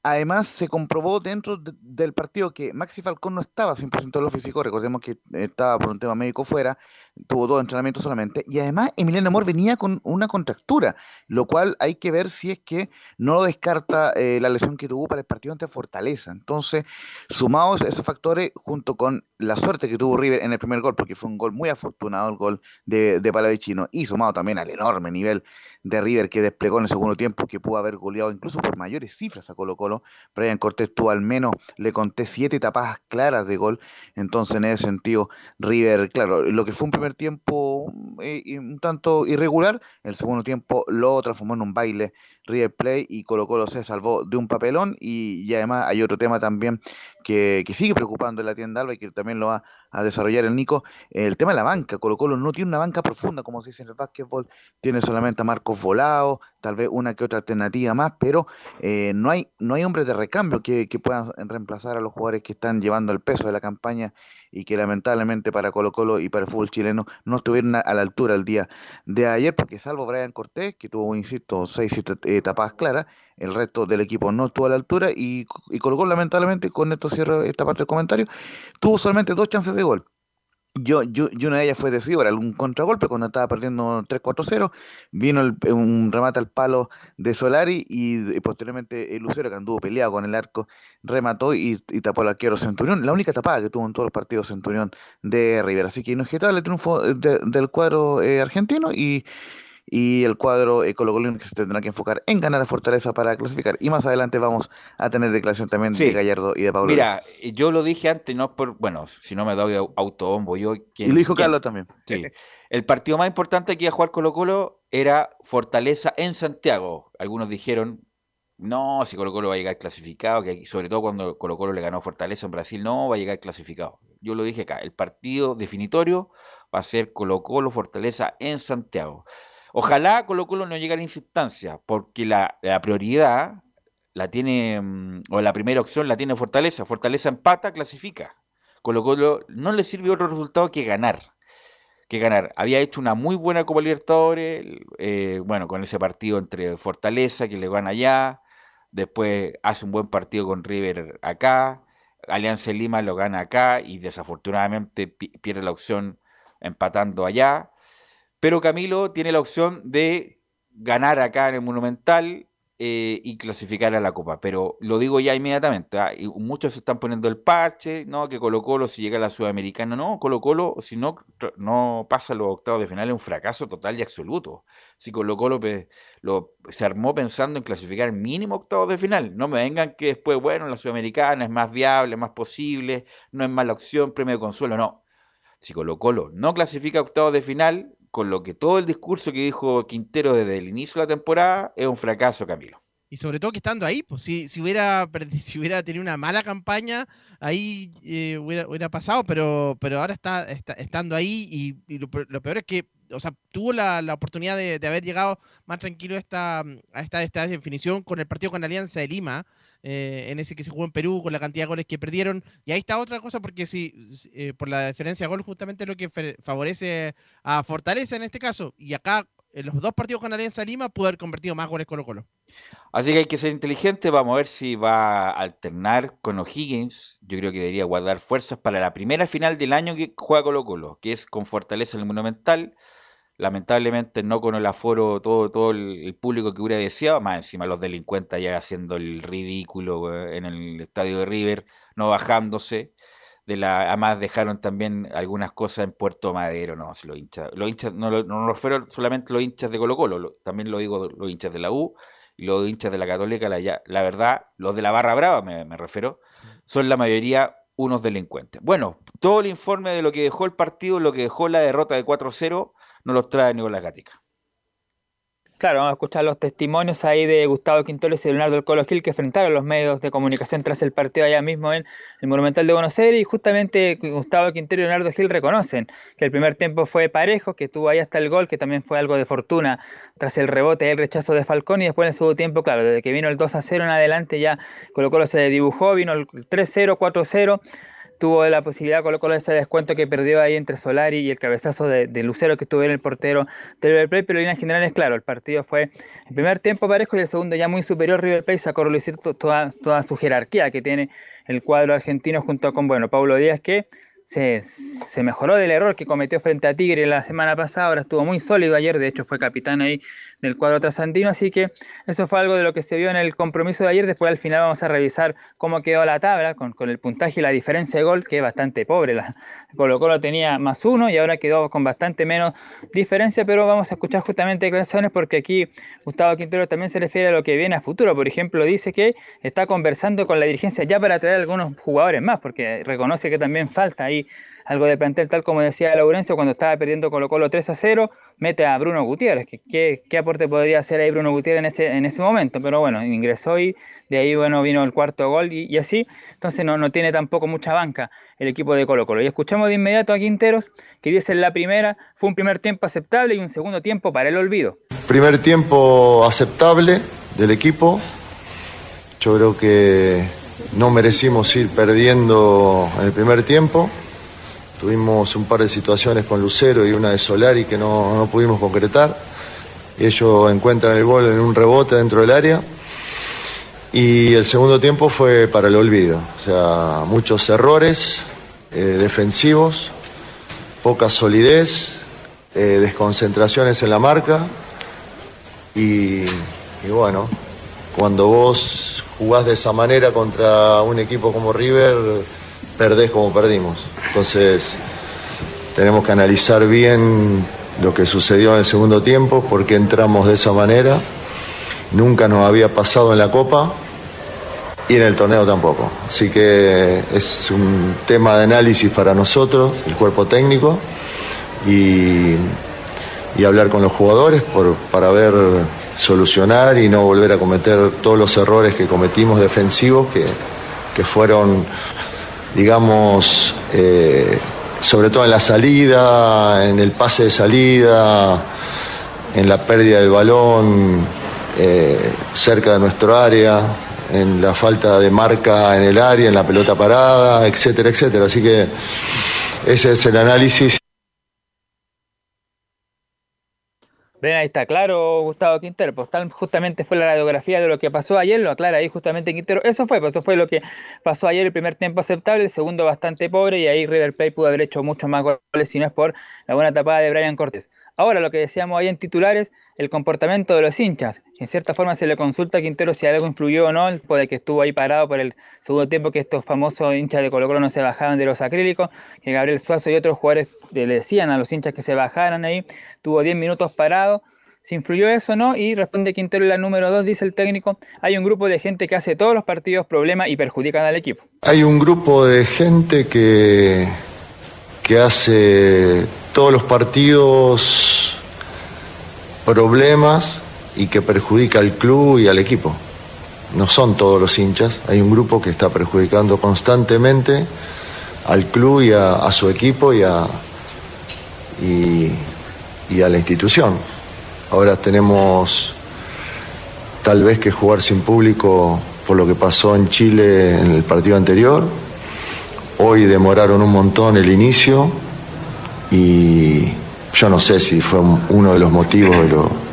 Además, se comprobó dentro de- del partido que Maxi Falcón no estaba 100% en lo físico. Recordemos que estaba por un tema médico fuera, tuvo dos entrenamientos solamente. Y además, Emiliano Amor venía con una contractura, lo cual hay que ver si es que no lo descarta eh, la lesión que tuvo para el partido ante Fortaleza. Entonces, sumados esos factores, junto con la suerte que tuvo River en el primer gol, porque fue un gol muy afortunado, el gol de, de Palavicino, y sumado también al enorme nivel de River que desplegó en el segundo tiempo, que pudo haber goleado incluso por mayores cifras a Colo Colo. Brian Cortés tuvo al menos, le conté siete tapadas claras de gol. Entonces, en ese sentido, River, claro, lo que fue un primer tiempo eh, y un tanto irregular, el segundo tiempo lo transformó en un baile River Play y Colo Colo se salvó de un papelón y, y además hay otro tema también que, que sigue preocupando en la tienda Alba y que también lo va a desarrollar el Nico, el tema de la banca. Colo Colo no tiene una banca profunda, como se dice en el básquetbol, tiene solamente a Marcos Volado, tal vez una que otra alternativa más, pero eh, no, hay, no hay hombres de recambio que, que puedan reemplazar a los jugadores que están llevando el peso de la campaña y que lamentablemente para Colo Colo y para el fútbol chileno no estuvieron a, la altura el día de ayer, porque salvo Brian Cortés, que tuvo, insisto, seis siete, eh, tapadas claras, el resto del equipo no estuvo a la altura y, y Colo Colo lamentablemente, con esto cierro esta parte del comentario, tuvo solamente dos chances de gol. Yo, yo, y una de ellas fue de Sibora, un contragolpe cuando estaba perdiendo 3-4-0. Vino el- un remate al palo de Solari y, posteriormente el Lucero, que anduvo peleado con el arco, remató y, tapó al arquero Centurión. La única tapada que tuvo en todos los partidos Centurión de River. Así que inobjetable triunfo de- del cuadro eh, argentino y, y el cuadro eh, colocolino que se tendrá que enfocar en ganar a Fortaleza para clasificar. Y más adelante vamos a tener declaración también Sí. de Gallardo y de Pablo. Mira, yo lo dije antes, no por, bueno, si no me doy au- autobombo yo. y ¿quién- lo dijo quién? Carlos también. Sí. El partido más importante que iba a jugar Colo Colo era Fortaleza en Santiago. Algunos dijeron, no, si Colo Colo va a llegar clasificado, que sobre todo cuando Colo Colo le ganó a Fortaleza en Brasil, no, va a llegar clasificado. Yo lo dije acá, el partido definitorio va a ser Colo Colo Fortaleza en Santiago. Ojalá Colo Colo no llegue a la instancia, porque la, la prioridad la tiene, mm, o la primera opción la tiene Fortaleza. Fortaleza empata, clasifica. Colo Colo no le sirve otro resultado que ganar. Que ganar. Había hecho una muy buena Copa Libertadores, eh, bueno, con ese partido entre Fortaleza, que le gana allá. Después hace un buen partido con River acá. Alianza Lima lo gana acá y desafortunadamente pi- pierde la opción empatando allá. Pero Camilo tiene la opción de ganar acá en el Monumental eh, y clasificar a la Copa. Pero lo digo ya inmediatamente. ¿ah? Muchos están poniendo el parche, ¿no? Que Colo Colo si llega a la Sudamericana, no, Colo Colo si no, no pasa los octavos de final es un fracaso total y absoluto. Si Colo Colo se armó pensando en clasificar mínimo octavos de final. No me vengan que después, bueno, la Sudamericana es más viable, más posible, no es mala opción, premio de consuelo, no. Si Colo Colo no clasifica octavos de final, con lo que todo el discurso que dijo Quintero desde el inicio de la temporada es un fracaso, Camilo. Y sobre todo que estando ahí, pues si, si hubiera si hubiera tenido una mala campaña, ahí eh, hubiera, hubiera pasado, pero, pero ahora está, está- estando ahí y, y lo, pe- lo peor es que, o sea, tuvo la, la oportunidad de, de haber llegado más tranquilo a esta, esta, esta definición con el partido con Alianza de Lima, eh, en ese que se jugó en Perú, con la cantidad de goles que perdieron. Y ahí está otra cosa, porque si, eh, por la diferencia de gol, justamente lo que favorece a Fortaleza en este caso. Y acá, en los dos partidos con Alianza Lima, pudo haber convertido más goles Colo Colo. Así que hay que ser inteligente. Vamos a ver si va a alternar con O'Higgins. Yo creo que debería guardar fuerzas para la primera final del año que juega Colo Colo, que es con Fortaleza en el Monumental. Lamentablemente no con el aforo, todo, todo el, público que hubiera deseado, más encima los delincuentes ya haciendo el ridículo eh, en el estadio de River, no bajándose. De la, además dejaron también algunas cosas en Puerto Madero, no, si los hinchas, los hinchas no, lo- no me refiero solamente los hinchas de Colo Colo, lo- también lo digo los hinchas de la U y los hinchas de la Católica, la verdad, los de la Barra Brava me, me refiero, son la mayoría unos delincuentes. Bueno, todo el informe de lo que dejó el partido, lo que dejó la derrota de 4-0, nos los trae Nicolás Gatica. Claro, vamos a escuchar los testimonios ahí de Gustavo Quintoles y Leonardo del Colo Gil que enfrentaron los medios de comunicación tras el partido allá mismo en el Monumental de Buenos Aires y justamente Gustavo Quintero y Leonardo Gil reconocen que el primer tiempo fue parejo, que tuvo ahí hasta el gol, que también fue algo de fortuna tras el rebote y el rechazo de Falcón y después en el segundo tiempo, claro, desde que vino el 2 a 0 en adelante ya Colo Colo se dibujó, vino el 3-0, 4-0 tuvo la posibilidad Colo Colo ese descuento que perdió ahí entre Solari y el cabezazo de, de Lucero que estuvo en el portero del River Plate, pero en líneas generales, claro, el partido fue el primer tiempo parejo y el segundo ya muy superior River Plate sacó a toda, toda su jerarquía que tiene el cuadro argentino junto con, bueno, Pablo Díaz que se, se mejoró del error que cometió frente a Tigre la semana pasada, ahora estuvo muy sólido ayer, de hecho fue capitán ahí del cuadro trasandino, así que eso fue algo de lo que se vio en el compromiso de ayer, después al final vamos a revisar cómo quedó la tabla con, con el puntaje y la diferencia de gol, que es bastante pobre, la Colo Colo tenía más uno y ahora quedó con bastante menos diferencia, pero vamos a escuchar justamente declaraciones porque aquí Gustavo Quintero también se refiere a lo que viene a futuro, por ejemplo dice que está conversando con la dirigencia ya para traer algunos jugadores más, porque reconoce que también falta ahí algo de plantel, tal como decía Laurencio cuando estaba perdiendo Colo Colo 3 a 0, mete a Bruno Gutiérrez. que- ¿Qué, qué aporte podría hacer ahí Bruno Gutiérrez en ese, en ese momento? Pero bueno, ingresó y de ahí bueno vino el cuarto gol y, así, entonces no, no tiene tampoco mucha banca el equipo de Colo Colo. Y escuchamos de inmediato a Quinteros que dice la primera fue un primer tiempo aceptable y un segundo tiempo para el olvido. Primer tiempo aceptable del equipo. Yo creo que no merecimos ir perdiendo en el primer tiempo. Tuvimos un par de situaciones con Lucero y una de Solari que no, no pudimos concretar. Ellos encuentran el gol en un rebote dentro del área. Y el segundo tiempo fue para el olvido. O sea, muchos errores eh, defensivos, poca solidez, eh, desconcentraciones en la marca. Y, y bueno, cuando vos jugás de esa manera contra un equipo como River, perdés como perdimos. Entonces, tenemos que analizar bien lo que sucedió en el segundo tiempo, por qué entramos de esa manera. Nunca nos había pasado en la Copa y en el torneo tampoco. Así que es un tema de análisis para nosotros, el cuerpo técnico, y, y hablar con los jugadores por- para ver solucionar y no volver a cometer todos los errores que cometimos defensivos que, que fueron, digamos, eh, sobre todo en la salida, en el pase de salida, en la pérdida del balón eh, cerca de nuestro área. en la falta de marca en el área, en la pelota parada, etcétera, etcétera. Así que ese es el análisis. Ven, ahí está claro Gustavo Quintero, pues tal justamente fue la radiografía de lo que pasó ayer, lo aclara ahí justamente Quintero. Eso fue, pues eso fue lo que pasó ayer, el primer tiempo aceptable, el segundo bastante pobre y ahí River Plate pudo haber hecho muchos más goles si no es por la buena tapada de Brian Cortés. Ahora, lo que decíamos ahí en titulares, el comportamiento de los hinchas. En cierta forma se le consulta a Quintero si algo influyó o no, de que estuvo ahí parado por el segundo tiempo, que estos famosos hinchas de Colo Colo no se bajaban de los acrílicos, que Gabriel Suazo y otros jugadores le decían a los hinchas que se bajaran ahí, tuvo 10 minutos parado. Si influyó eso o no, y responde Quintero la número 2, dice el técnico, hay un grupo de gente que hace todos los partidos problemas y perjudican al equipo. Hay un grupo de gente que, que hace todos los partidos problemas y que perjudica al club y al equipo. No son todos los hinchas, hay un grupo que está perjudicando constantemente al club y a, su equipo y a, y a la institución. Ahora tenemos tal vez que jugar sin público por lo que pasó en Chile en el partido anterior. Hoy demoraron un montón el inicio y yo no sé si fue un- uno de los motivos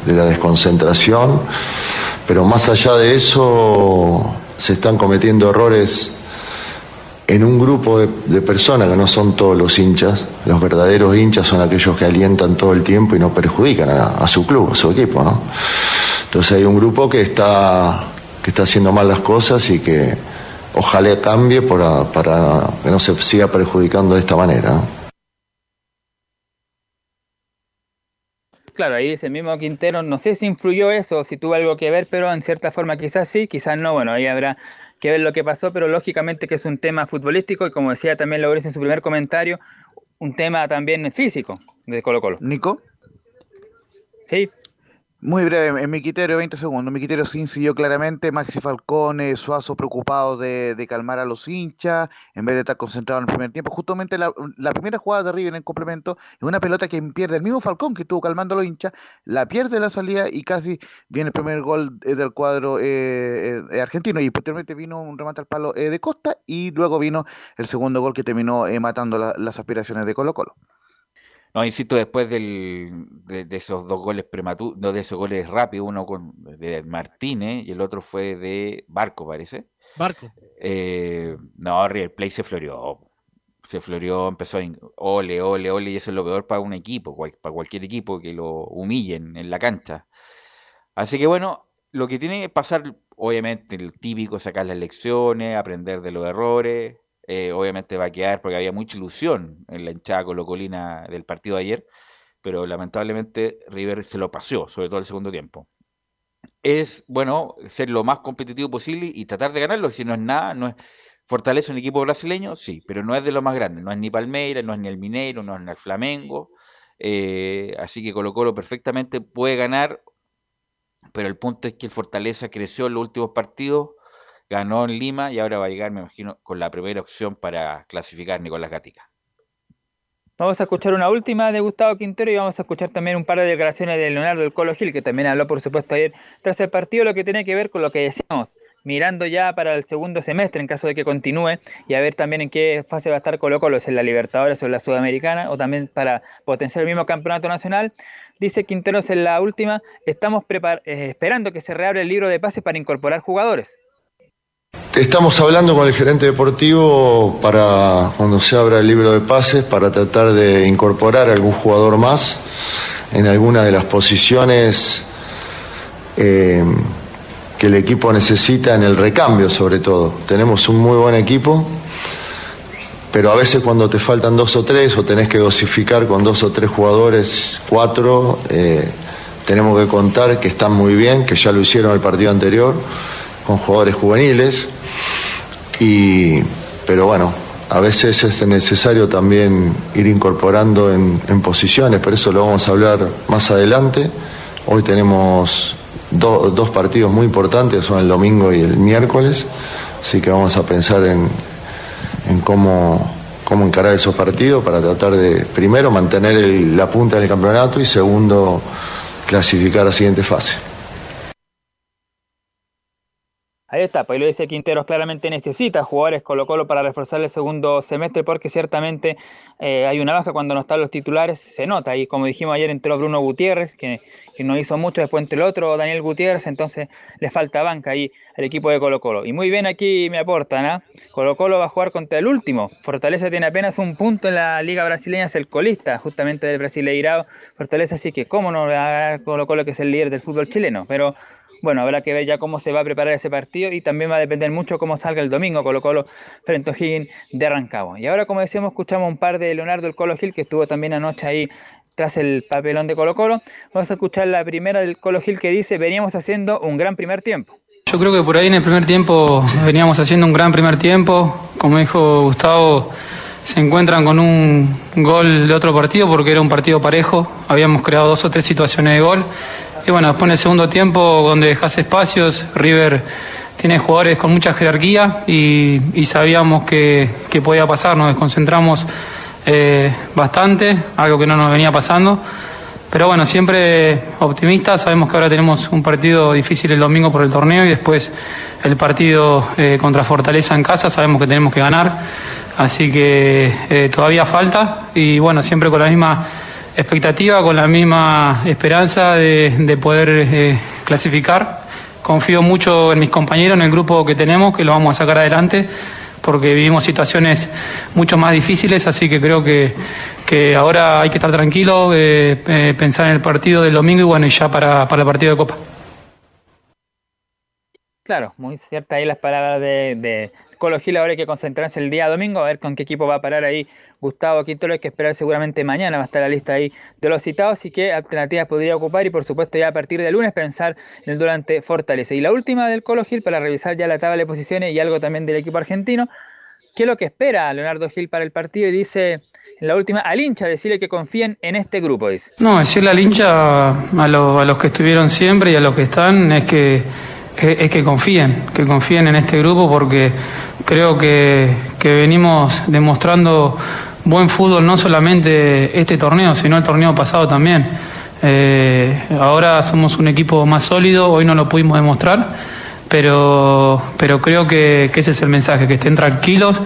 de, la desconcentración, pero más allá de eso se están cometiendo errores en un grupo de, personas que no son todos los hinchas. Los verdaderos hinchas son aquellos que alientan todo el tiempo y no perjudican a, su club, a su equipo, ¿no? Entonces hay un grupo que está, que está haciendo mal las cosas y que ojalá cambie para, que no se siga perjudicando de esta manera. Claro, ahí dice el mismo Quintero, no sé si influyó eso, si tuvo algo que ver, pero en cierta forma quizás sí, quizás no, bueno, ahí habrá que ver lo que pasó, pero lógicamente que es un tema futbolístico y como decía también Laurence en su primer comentario, un tema también físico de Colo Colo. Nico. Sí. Muy breve, en mi criterio, 20 segundos. Mi criterio sí incidió claramente. Maxi Falcone, Suazo preocupado de, de calmar a los hinchas, en vez de estar concentrado en el primer tiempo. Justamente la, la primera jugada de River en complemento es una pelota que pierde el mismo Falcón que estuvo calmando a los hinchas, la pierde la salida y casi viene el primer gol eh, del cuadro eh, eh, argentino. Y posteriormente vino un remate al palo eh, de Costa y luego vino el segundo gol que terminó eh, matando la- las aspiraciones de Colo Colo. No, insisto, después del, de, de esos dos goles prematuros, no, de esos goles rápidos, uno con, de Martínez y el otro fue de Barco, parece. Barco. Eh, no, River Plate se floreó. Se floreó, empezó a ole, ole, ole, y eso es lo peor para un equipo, cual- para cualquier equipo que lo humillen en la cancha. Así que bueno, lo que tiene que pasar, obviamente, el típico, sacar las lecciones, aprender de los errores. Eh, obviamente va a quedar porque había mucha ilusión en la hinchada colocolina del partido de ayer, pero lamentablemente River se lo paseó, sobre todo el segundo tiempo. Es, bueno, ser lo más competitivo posible y tratar de ganarlo, si no es nada, no es... ¿Fortalece un equipo brasileño? Sí, pero no es de los más grandes, no es ni Palmeiras, no es ni el Mineiro, no es ni el Flamengo, eh, así que Colo Colo perfectamente puede ganar, pero el punto es que el Fortaleza creció en los últimos partidos, ganó en Lima y ahora va a llegar, me imagino, con la primera opción para clasificar Nicolás Gatica. Vamos a escuchar una última de Gustavo Quintero y vamos a escuchar también un par de declaraciones de Leonardo del Colo Gil, que también habló, por supuesto, ayer tras el partido, lo que tiene que ver con lo que decíamos, mirando ya para el segundo semestre en caso de que continúe y a ver también en qué fase va a estar Colo Colo, si en la Libertadores o en la Sudamericana, o también para potenciar el mismo campeonato nacional. Dice Quinteros en la última, estamos eh, esperando que se reabra el libro de pases para incorporar jugadores. Estamos hablando con el gerente deportivo para cuando se abra el libro de pases para tratar de incorporar algún jugador más en alguna de las posiciones eh, que el equipo necesita en el recambio sobre todo. Tenemos un muy buen equipo, pero a veces cuando te faltan dos o tres o tenés que dosificar con dos o tres jugadores, cuatro, eh, tenemos que contar que están muy bien, que ya lo hicieron el partido anterior con jugadores juveniles. Y, pero bueno, a veces es necesario también ir incorporando en, posiciones, pero eso lo vamos a hablar más adelante. Hoy tenemos do- dos partidos muy importantes, son el domingo y el miércoles, así que vamos a pensar en, en cómo, cómo encarar esos partidos para tratar de, primero, mantener la punta del campeonato y segundo, clasificar a la siguiente fase. Ahí está, pues lo dice Quinteros, claramente necesita jugadores Colo Colo para reforzar el segundo semestre porque ciertamente eh, hay una baja cuando no están los titulares, se nota, y como dijimos ayer entró Bruno Gutiérrez, que, no hizo mucho, después entre el otro Daniel Gutiérrez, entonces le falta banca ahí al equipo de Colo Colo. Y muy bien aquí me aportan, ¿ah? Colo Colo va a jugar contra el último, Fortaleza tiene apenas un punto en la liga brasileña, es el colista justamente del Brasileirao, Fortaleza, así que cómo no va a Colo Colo que es el líder del fútbol chileno, pero bueno, habrá que ver ya cómo se va a preparar ese partido y también va a depender mucho cómo salga el domingo Colo Colo frente a O'Higgins de Rancagua. Y ahora, como decíamos, escuchamos un par de Leonardo el Colo Gil que estuvo también anoche ahí tras el papelón de Colo Colo. Vamos a escuchar la primera del Colo Gil que dice, veníamos haciendo un gran primer tiempo. Yo creo que por ahí en el primer tiempo veníamos haciendo un gran primer tiempo. Como dijo Gustavo, se encuentran con un gol de otro partido porque era un partido parejo. Habíamos creado dos o tres situaciones de gol. Y bueno, después en el segundo tiempo, donde dejas espacios, River tiene jugadores con mucha jerarquía y, sabíamos que, que, podía pasar. Nos desconcentramos eh, bastante, algo que no nos venía pasando. Pero bueno, siempre optimistas. Sabemos que ahora tenemos un partido difícil el domingo por el torneo y después el partido eh, contra Fortaleza en casa. Sabemos que tenemos que ganar. Así que eh, todavía falta y bueno, siempre con la misma expectativa, con la misma esperanza de, de poder eh, clasificar. Confío mucho en mis compañeros, en el grupo que tenemos, que lo vamos a sacar adelante, porque vivimos situaciones mucho más difíciles, así que creo que, que ahora hay que estar tranquilo, eh, eh, pensar en el partido del domingo y bueno, y ya para, para el partido de Copa. Claro, muy cierta ahí las palabras de, de Colo Gil, ahora hay que concentrarse el día domingo, a ver con qué equipo va a parar ahí Gustavo Quintero, hay que esperar seguramente mañana, va a estar la lista ahí de los citados y qué alternativas podría ocupar y por supuesto ya a partir de lunes pensar en el durante Fortaleza. Y la última del Colo Gil para revisar ya la tabla de posiciones y algo también del equipo argentino, qué es lo que espera Leonardo Gil para el partido y dice en la última al hincha decirle que confíen en este grupo, dice. No, decirle al hincha, a, lo, a los que estuvieron siempre y a los que están, es que es que confíen, que confíen en este grupo porque creo que, venimos demostrando buen fútbol no solamente este torneo, sino el torneo pasado también. Eh, ahora somos un equipo más sólido, hoy no lo pudimos demostrar, pero, pero creo que, ese es el mensaje, que estén tranquilos,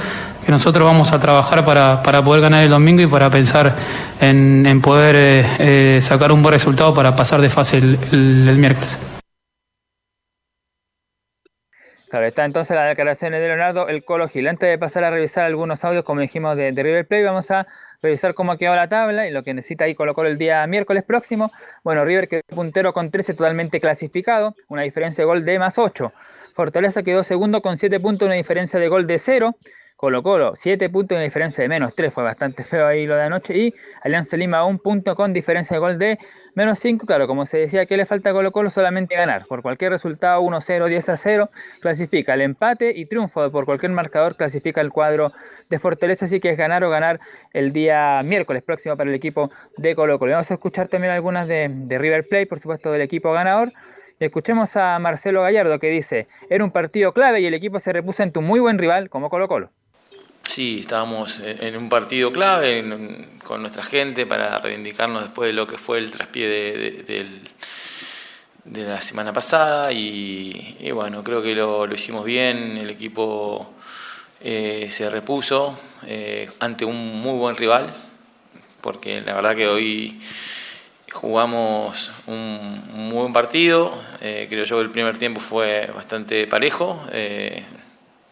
que nosotros vamos a trabajar para, para poder ganar el domingo y para pensar en, poder eh, eh, sacar un buen resultado para pasar de fase el miércoles. Claro, está entonces las declaraciones de Leonardo el Colo Gil. Antes de pasar a revisar algunos audios, como dijimos, de, River Plate, vamos a revisar cómo ha quedado la tabla y lo que necesita ahí Colo Colo el día miércoles próximo. Bueno, River quedó puntero con 13 totalmente clasificado, una diferencia de gol de más 8. Fortaleza quedó segundo con 7 puntos, una diferencia de gol de 0. Colo Colo, 7 puntos una diferencia de menos 3, fue bastante feo ahí lo de anoche. Y Alianza Lima, un punto con diferencia de gol de menos 5. Claro, como se decía, ¿qué le falta a Colo Colo? Solamente ganar. Por cualquier resultado, 1-0, 10-0, clasifica el empate y triunfo por cualquier marcador, clasifica el cuadro de Fortaleza. Así que es ganar o ganar el día miércoles próximo para el equipo de Colo Colo. Vamos a escuchar también algunas de, de River Plate, por supuesto, del equipo ganador. Escuchemos a Marcelo Gallardo que dice, era un partido clave y el equipo se repuso en tu muy buen rival como Colo Colo. Sí, estábamos en un partido clave con nuestra gente para reivindicarnos después de lo que fue el traspié de, la semana pasada y, bueno, creo que lo, hicimos bien, el equipo eh, se repuso eh, ante un muy buen rival, porque la verdad que hoy jugamos un, un muy buen partido, eh, creo yo que el primer tiempo fue bastante parejo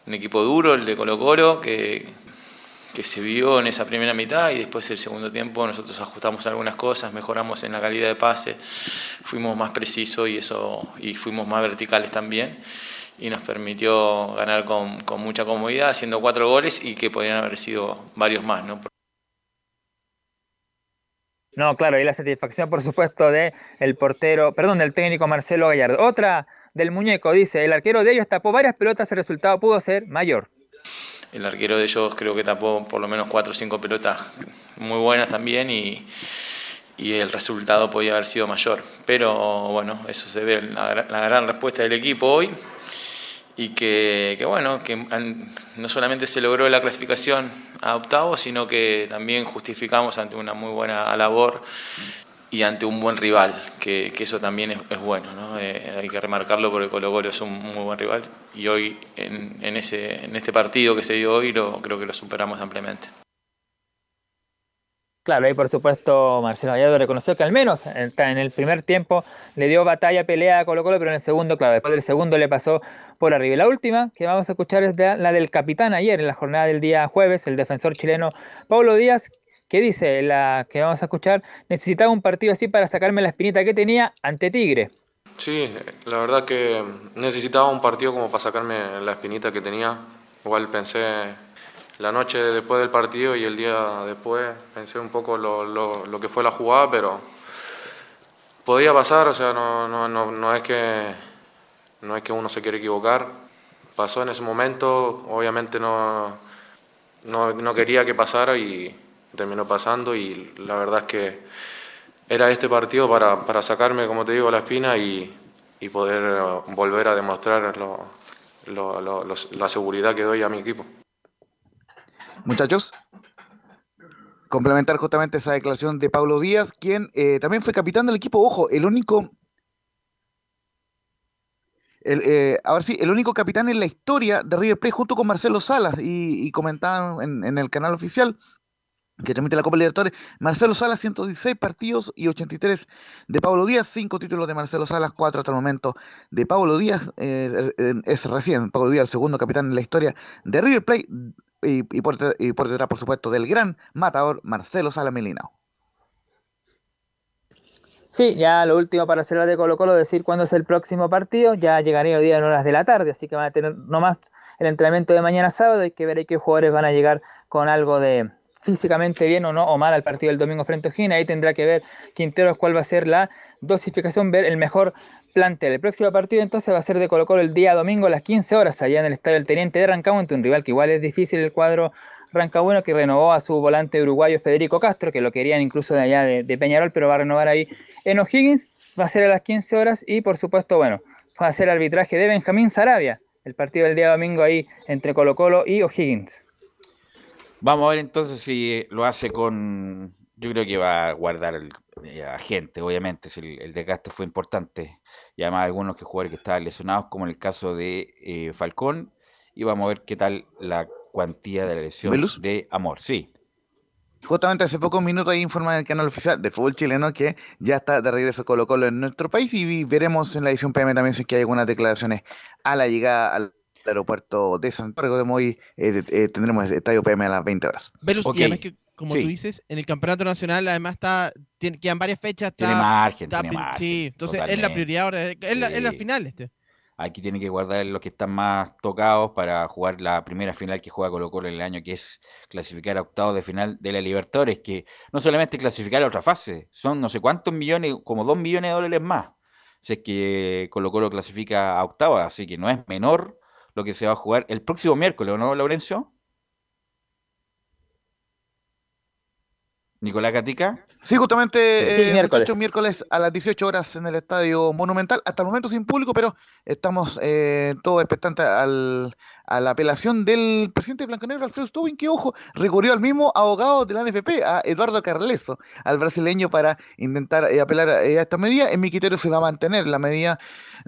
un equipo duro, el de Colo Colo, que, que se vio en esa primera mitad y después el segundo tiempo nosotros ajustamos algunas cosas, mejoramos en la calidad de pase, fuimos más precisos y, eso, y fuimos más verticales también y nos permitió ganar con, con mucha comodidad, haciendo cuatro goles y que podrían haber sido varios más. ¿no? No, claro, y la satisfacción, por supuesto, de el portero, perdón, del técnico Marcelo Gallardo. Otra del muñeco. Dice, el arquero de ellos tapó varias pelotas, el resultado pudo ser mayor. El arquero de ellos creo que tapó por lo menos cuatro o cinco pelotas muy buenas también y, y el resultado podía haber sido mayor. Pero bueno, eso se ve la, la gran respuesta del equipo hoy y que, que, bueno, que no solamente se logró la clasificación a octavos, sino que también justificamos ante una muy buena labor y ante un buen rival, que, eso también es, bueno, ¿no? Eh, hay que remarcarlo porque Colo Colo es un muy buen rival y hoy en, ese, en este partido que se dio hoy lo, creo que lo superamos ampliamente. Claro, ahí por supuesto Marcelo Gallardo reconoció que al menos en el primer tiempo le dio batalla, pelea a Colo Colo, pero en el segundo, claro, después del segundo le pasó por arriba. Y la última que vamos a escuchar es la del capitán ayer, en la jornada del día jueves, el defensor chileno Pablo Díaz, que dice, la que vamos a escuchar, necesitaba un partido así para sacarme la espinita que tenía ante Tigre. Sí, la verdad que necesitaba un partido como para sacarme la espinita que tenía. Igual pensé la noche después del partido y el día después pensé un poco lo, lo- lo que fue la jugada, pero podía pasar, o sea, no, no, no, no es que, no es que uno se quiere equivocar. Pasó en ese momento, obviamente no, no, no quería que pasara y terminó pasando y la verdad es que era este partido para, para sacarme, como te digo, la espina y, y poder eh, volver a demostrar la seguridad que doy a mi equipo. Muchachos, complementar justamente esa declaración de Pablo Díaz, quien eh, también fue capitán del equipo. Ojo, el único. El, eh, ahora sí, el único capitán en la historia de River Plate junto con Marcelo Salas y, y comentaban en, en el canal oficial que transmite la Copa Libertadores, Marcelo Salas 116 partidos y 83 de Pablo Díaz, 5 títulos de Marcelo Salas, 4 hasta el momento de Pablo Díaz, eh, eh, es recién Pablo Díaz el segundo capitán en la historia de River Plate y, y por, detrás- y por supuesto del gran matador Marcelo Salas Melinao. Sí, ya lo último para cerrar de Colo Colo, decir cuándo es el próximo partido, ya llegaría hoy día en horas de la tarde, así que van a tener nomás el entrenamiento de mañana sábado, hay que ver qué jugadores van a llegar con algo de físicamente bien o no, o mal al partido del domingo frente a O'Higgins, ahí tendrá que ver Quinteros cuál va a ser la dosificación, ver el mejor plantel. El próximo partido entonces va a ser de Colo Colo el día domingo a las 15 horas, allá en el Estadio del Teniente de Rancagua, un rival que igual es difícil el cuadro Rancagüeno, que renovó a su volante uruguayo Federico Castro, que lo querían incluso de allá de, de Peñarol, pero va a renovar ahí en O'Higgins, va a ser a las 15 horas y por supuesto, bueno, va a ser arbitraje de Benjamín Sarabia, el partido del día domingo ahí entre Colo Colo y O'Higgins. Vamos a ver entonces si lo hace con. Yo creo que va a guardar el, eh, a gente, obviamente, si el, el desgaste fue importante. Y además algunos que jugadores que estaban lesionados, como en el caso de eh, Falcón. Y vamos a ver qué tal la cuantía de la lesión de Amor. Sí. Justamente hace pocos minutos ahí informa en el canal oficial de fútbol chileno que ya está de regreso Colo Colo en nuestro país y veremos en la edición PM también si es que hay algunas declaraciones a la llegada al aeropuerto de Santiago. Recordemos hoy eh, eh, tendremos estadio PM a las 20 horas. Velus, Ok. y además que, como Sí. tú dices, en el campeonato nacional además está, tiene, quedan varias fechas. Tiene está- margen, está tiene margen, Sí, entonces es la prioridad ahora, es la, es la Sí. final este. Aquí tiene que guardar los que están más tocados para jugar la primera final que juega Colo Colo en el año, que es clasificar a octavos de final de la Libertadores, que no solamente clasificar a otra fase, son no sé cuántos millones, como dos millones de dólares más. Si es que Colo Colo clasifica a octavos, así que no es menor lo que se va a jugar el próximo miércoles, ¿o no, Laurencio? Nicolás Gatica. Sí, justamente, Sí, eh, miércoles. miércoles a las 18 horas en el Estadio Monumental. Hasta el momento sin público, pero estamos eh, todos expectantes al, a la apelación del presidente de Blancanegro, Alfredo Stubin, que, ojo, recurrió al mismo abogado de la NFP, a Eduardo Carleso, al brasileño, para intentar eh, apelar a, eh, a esta medida. En mi criterio se va a mantener la medida,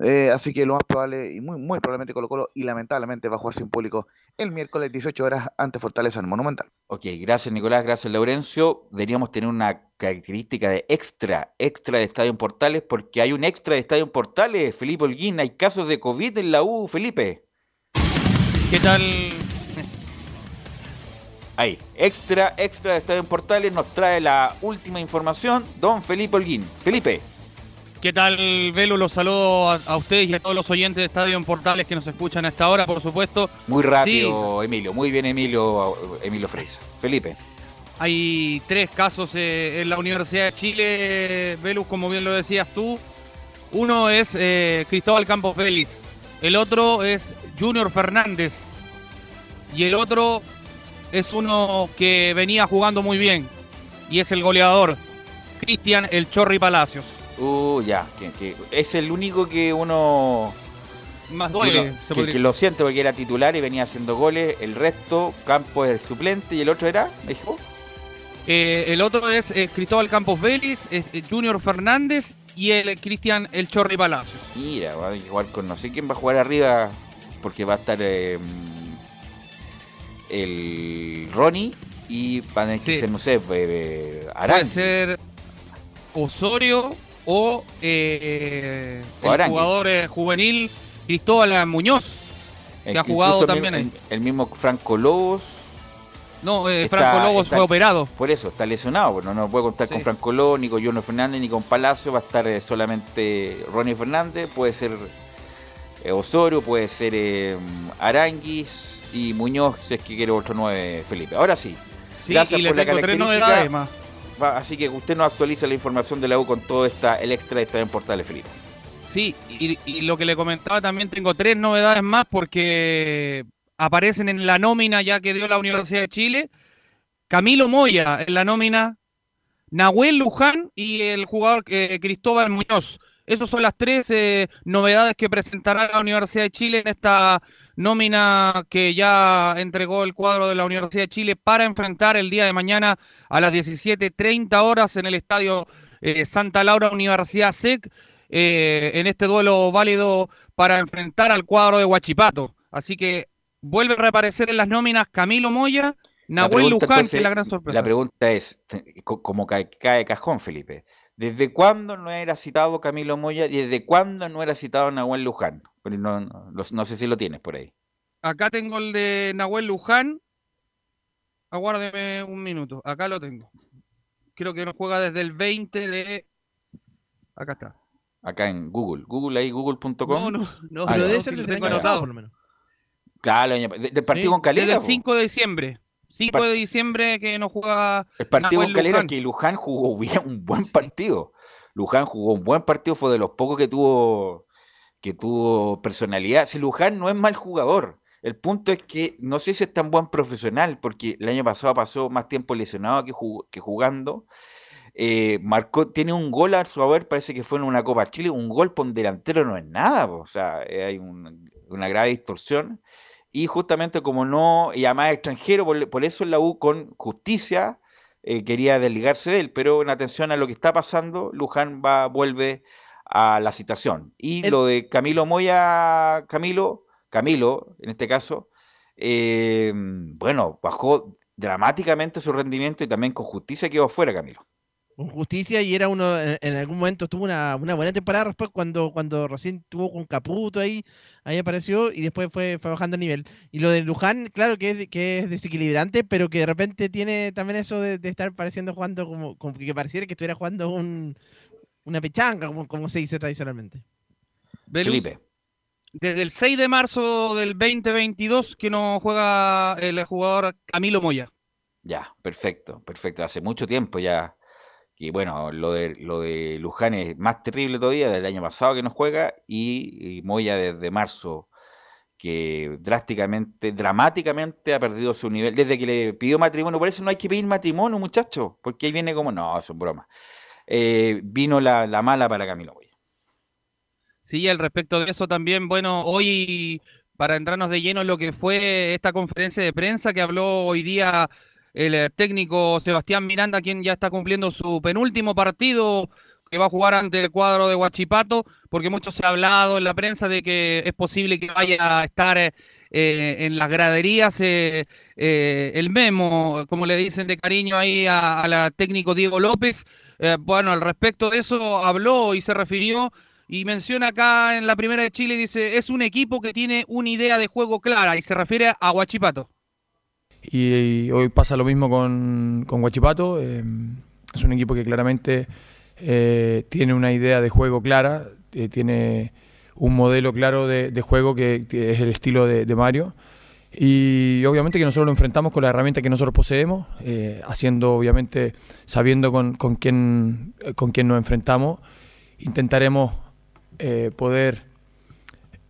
eh, así que lo más probable, y muy, muy probablemente Colo Colo, y lamentablemente va a jugar sin público el miércoles 18 horas ante Fortaleza en Monumental. Ok, gracias Nicolás, gracias Laurencio. Deberíamos tener una característica de extra, extra de Estadio en Portales, porque hay un extra de Estadio en Portales, Felipe Holguín. Hay casos de COVID en la U, Felipe. ¿Qué tal? Ahí, extra, extra de Estadio en Portales nos trae la última información, don Felipe Holguín. Felipe. ¿Qué tal, Velo? Los saludo a, a ustedes y a todos los oyentes de Estadio en Portales que nos escuchan a esta hora, por supuesto. Muy rápido, Emilio. Muy bien, Emilio, Emilio Freisa. Felipe. Hay tres casos eh, en la Universidad de Chile, Velus, como bien lo decías tú. Uno es eh, Cristóbal Campos Vélez, el otro es Junior Fernández y el otro es uno que venía jugando muy bien y es el goleador, Cristian El Chorri Palacios. Uh, ya, que, que es el único que uno Más duele, que- lo siente porque era titular y venía haciendo goles. El resto, Campos es el suplente y el otro era, me dijo. Eh, el otro es eh, Cristóbal Campos Vélez, es, eh, Junior Fernández y el Cristian El Chorri Palacio. Mira, va a jugar con no sé quién va a jugar arriba porque va a estar eh, el Ronnie y van a Sí. no sé, eh, Puede Arán. ser Osorio o eh, el jugador eh, juvenil Cristóbal Muñoz, que Eh, ha jugado también el, ahí. el mismo Franco Lobos. No, eh, está- Franco Lobos está- fue operado. Por eso, está lesionado. pues, No, puede contar con. Franco Lobos, ni con Junior Fernández, ni con Palacio. Va a estar eh, solamente Ronnie Fernández. Puede ser Osorio, puede ser eh, Aranguis y Muñoz, si es que quiere otro 9, Felipe. Ahora sí. Sí, gracias y le por la tengo tres característica. novedades más. Va, así que usted nos actualiza la información de la U con todo esta, el extra de en Portales, Felipe. Sí, y, y lo que le comentaba también tengo tres novedades más porque aparecen en la nómina ya que dio la Universidad de Chile. Camilo Moya en la nómina, Nahuel Luján y el jugador eh, Cristóbal Muñoz. Esas son las tres eh, novedades que presentará la Universidad de Chile en esta nómina que ya entregó el cuadro de la Universidad de Chile para enfrentar el día de mañana a las 17.30 horas en el estadio eh, Santa Laura Universidad SEC eh, en este duelo válido para enfrentar al cuadro de Huachipato. Así que vuelve a reaparecer en las nóminas Camilo Moya, Nahuel Luján, que es la gran sorpresa. La pregunta es, como cae, cae cajón, Felipe. ¿Desde cuándo no era citado Camilo Moya y desde cuándo no era citado Nahuel Luján? Pero no, no, lo- no sé si lo tienes por ahí. Acá tengo el de Nahuel Luján. Aguárdeme un minuto. Acá lo tengo. Creo que no juega desde el 20 de. Acá está. Acá en Google. Google ahí, google.com. No, no, no. Ah, Pero debe ser el tengo año anotado. pasado, por lo menos. Claro, de- del partido Sí, con Calera. Desde el po. 5 de diciembre. 5 Par- de diciembre que no juega. El partido con Calera Luján. que Luján jugó bien, un buen partido. Luján jugó un buen partido, fue de los pocos que tuvo que tuvo personalidad. Si Luján no es mal jugador, el punto es que no sé si es tan buen profesional, porque el año pasado pasó más tiempo lesionado que, jug- que jugando. Eh, marcó, tiene un gol a su haber, parece que fue en una Copa Chile, un gol por un delantero no es nada, po, o sea, eh, hay un- una grave distorsión. Y justamente como no, y además extranjero, por, por eso en la U con justicia eh, quería desligarse de él, pero en atención a lo que está pasando, Luján va, vuelve a la citación. Y El- lo de Camilo Moya, Camilo, Camilo, en este caso, eh, bueno, bajó dramáticamente su rendimiento y también con justicia quedó fuera Camilo. Con justicia y era uno, en, en algún momento tuvo una, una buena temporada después cuando, cuando recién tuvo con Caputo ahí, ahí apareció y después fue, fue bajando el nivel. Y lo de Luján, claro que es, que es desequilibrante, pero que de repente tiene también eso de, de estar pareciendo jugando como, como que pareciera que estuviera jugando un, una pechanga, como, como se dice tradicionalmente. Felipe. Desde el 6 de marzo del 2022 que no juega el jugador Camilo Moya. Ya, perfecto, perfecto. Hace mucho tiempo ya. Y bueno, lo de, lo de Luján es más terrible todavía, del año pasado que no juega, y, Moya desde marzo, que drásticamente, dramáticamente ha perdido su nivel, desde que le pidió matrimonio, por eso no hay que pedir matrimonio, muchachos, porque ahí viene como, no, son bromas. Eh, vino la, la mala para Camilo Moya. Sí, al respecto de eso también, bueno, hoy para entrarnos de lleno en lo que fue esta conferencia de prensa que habló hoy día el eh, técnico Sebastián Miranda, quien ya está cumpliendo su penúltimo partido que va a jugar ante el cuadro de Huachipato, porque mucho se ha hablado en la prensa de que es posible que vaya a estar eh, eh, en las graderías el memo, como le dicen de cariño ahí al técnico Diego López. Bueno, al respecto de eso habló y se refirió y menciona acá en la primera de Chile, dice, es un equipo que tiene una idea de juego clara y se refiere a Huachipato. Y, hoy pasa lo mismo con, con Huachipato. eh, es un equipo que claramente eh, tiene una idea de juego clara, eh, tiene un modelo claro de, juego que, es el estilo de, Mario. Y obviamente que nosotros lo enfrentamos con la herramienta que nosotros poseemos, haciendo, obviamente, sabiendo con, con, quién, con quién nos enfrentamos. Intentaremos poder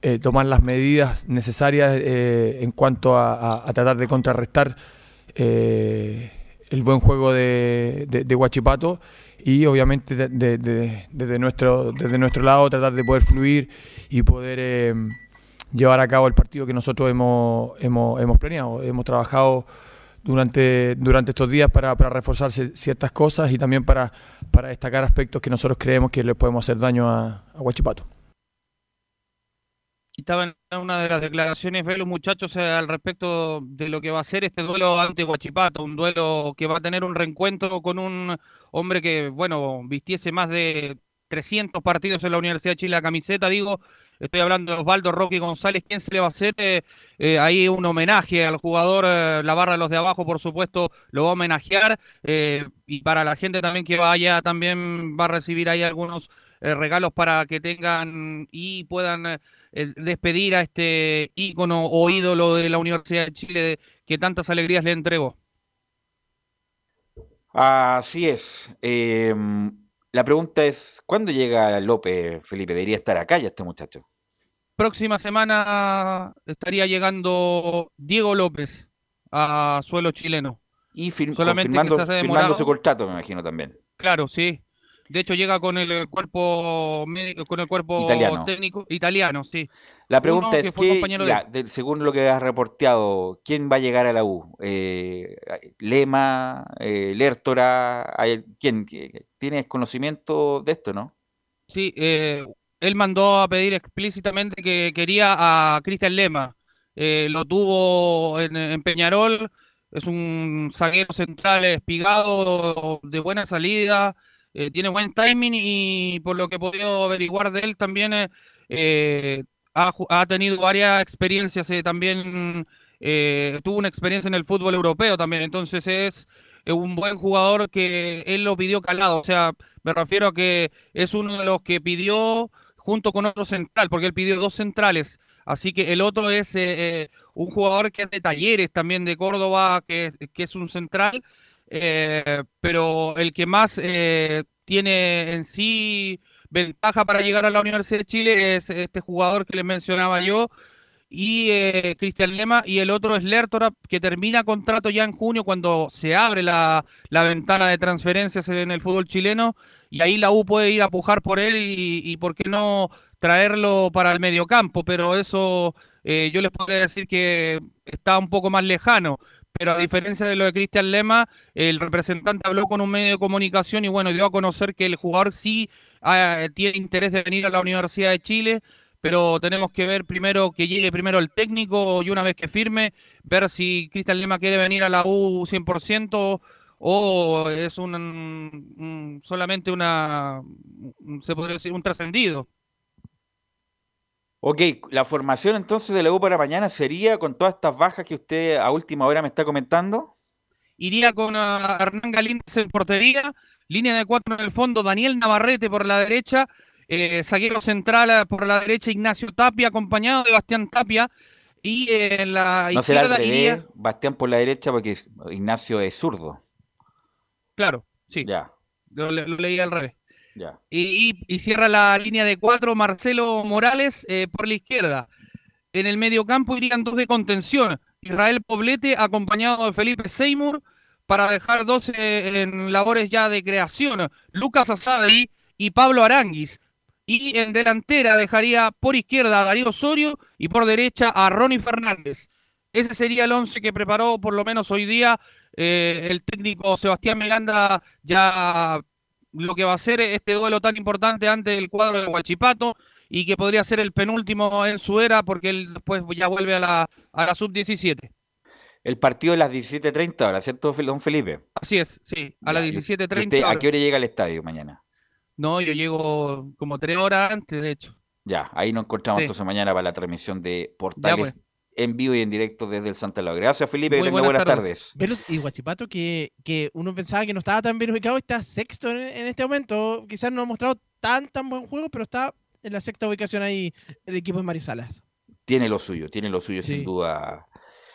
eh, tomar las medidas necesarias eh, en cuanto a, a- tratar de contrarrestar eh, el buen juego de, de, de Huachipato y obviamente de- de- de- desde, nuestro, desde nuestro lado tratar de poder fluir y poder eh, llevar a cabo el partido que nosotros hemos, hemos, hemos planeado. Hemos trabajado durante, durante estos días para, para reforzar ci- ciertas cosas y también para, para destacar aspectos que nosotros creemos que le podemos hacer daño a, a Huachipato. Estaba en una de las declaraciones de los muchachos eh, al respecto de lo que va a ser este duelo ante Huachipato, un duelo que va a tener un reencuentro con un hombre que, bueno, vistiese más de 300 partidos en la Universidad de Chile la camiseta, digo, estoy hablando de Osvaldo Roque González, ¿quién se le va a hacer eh, eh, ahí un homenaje al jugador, la barra de los de abajo, por supuesto, lo va a homenajear, y para la gente también que vaya, también va a recibir ahí algunos regalos para que tengan y puedan despedir a este ícono o ídolo de la Universidad de Chile que tantas alegrías le entregó. Así es. Eh, la pregunta es, ¿cuándo llega López, Felipe? Debería estar acá ya este muchacho. Próxima semana estaría llegando Diego López a suelo chileno. Y fir- Solamente firmando su contrato, me imagino también. Claro, sí. De hecho llega con el cuerpo médico, con el cuerpo Italiano. técnico italiano, sí. La pregunta es que, ya, de- según lo que has reporteado, ¿quién va a llegar a la U? Eh, Lema, eh, Lertora, ¿hay- ¿quién? ¿Qué- ¿Tienes conocimiento de esto, no? Sí, eh, él mandó a pedir explícitamente que quería a Cristian Lema. Eh, lo tuvo en, en Peñarol, es un zaguero central espigado, de buena salida, eh, tiene buen timing y por lo que he podido averiguar de él también eh, eh, ha, ha tenido varias experiencias, eh, también eh, tuvo una experiencia en el fútbol europeo también, entonces es un buen jugador que él lo pidió calado, o sea, me refiero a que es uno de los que pidió junto con otro central, porque él pidió dos centrales, así que el otro es eh, eh, un jugador que es de Talleres también de Córdoba, que, que es un central, eh, pero el que más eh, tiene en sí ventaja para llegar a la Universidad de Chile es este jugador que les mencionaba yo, y eh, Cristian Lema, y el otro es Lertora, que termina contrato ya en junio cuando se abre la, la ventana de transferencias en el fútbol chileno, y ahí la U puede ir a pujar por él y, y por qué no traerlo para el mediocampo, pero eso eh, yo les podría decir que está un poco más lejano. Pero a diferencia de lo de Cristian Lema, el representante habló con un medio de comunicación y bueno, dio a conocer que el jugador sí ah, tiene interés de venir a la Universidad de Chile, pero tenemos que ver primero que llegue primero el técnico y una vez que firme, ver si Cristian Lema quiere venir a la U 100% o es un, solamente una, un- se podría decir, un trascendido. Ok, la formación entonces de la U para mañana sería con todas estas bajas que usted a última hora me está comentando. Iría con ah, Hernán Galíndez en portería, línea de cuatro en el fondo, Daniel Navarrete por la derecha, eh, zaguero central ah, por la derecha, Ignacio Tapia, acompañado de Bastián Tapia, y eh, en la No será izquierda revés, iría, Bastián por la derecha porque Ignacio es zurdo. claro, sí, Ya, lo, lo leí al revés. Y, cierra la línea de cuatro Marcelo Morales eh, por la izquierda. En el mediocampo irían dos de contención. Israel Poblete acompañado de Felipe Seymour para dejar dos eh, en labores ya de creación. Lucas Asadi y Pablo Aranguis. Y en delantera dejaría por izquierda a Darío Osorio y por derecha a Ronnie Fernández. Ese sería el once que preparó por lo menos hoy día eh, el técnico Sebastián Miranda ya lo que va a ser este duelo tan importante ante el cuadro de Huachipato y que podría ser el penúltimo en su era porque él después ya vuelve a la, a la sub-17. El partido de las 17.30 horas, ¿cierto, don Felipe? Así es, sí, a Ya, las y- y 17.30 usted, ¿A qué hora llega al estadio mañana? No, yo llego como tres horas antes, de hecho. Ya, ahí nos encontramos Sí. entonces mañana para la transmisión de Portales pues. En vivo y en directo desde el Santa Laura. Gracias, Felipe, que Muy tenga buenas, buenas tardes. Velos y Guachipato, que, que uno pensaba que no estaba tan bien ubicado, está sexto en, en este momento. Quizás no ha mostrado tan tan buen juego, pero está en la sexta ubicación ahí el equipo de Mario Salas. Tiene lo suyo, tiene lo suyo sin duda,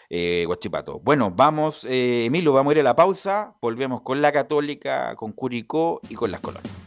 eh, Guachipato. Bueno, vamos, eh, Emilio, vamos a ir a la pausa. Volvemos con la Católica, con Curicó y con las colonias.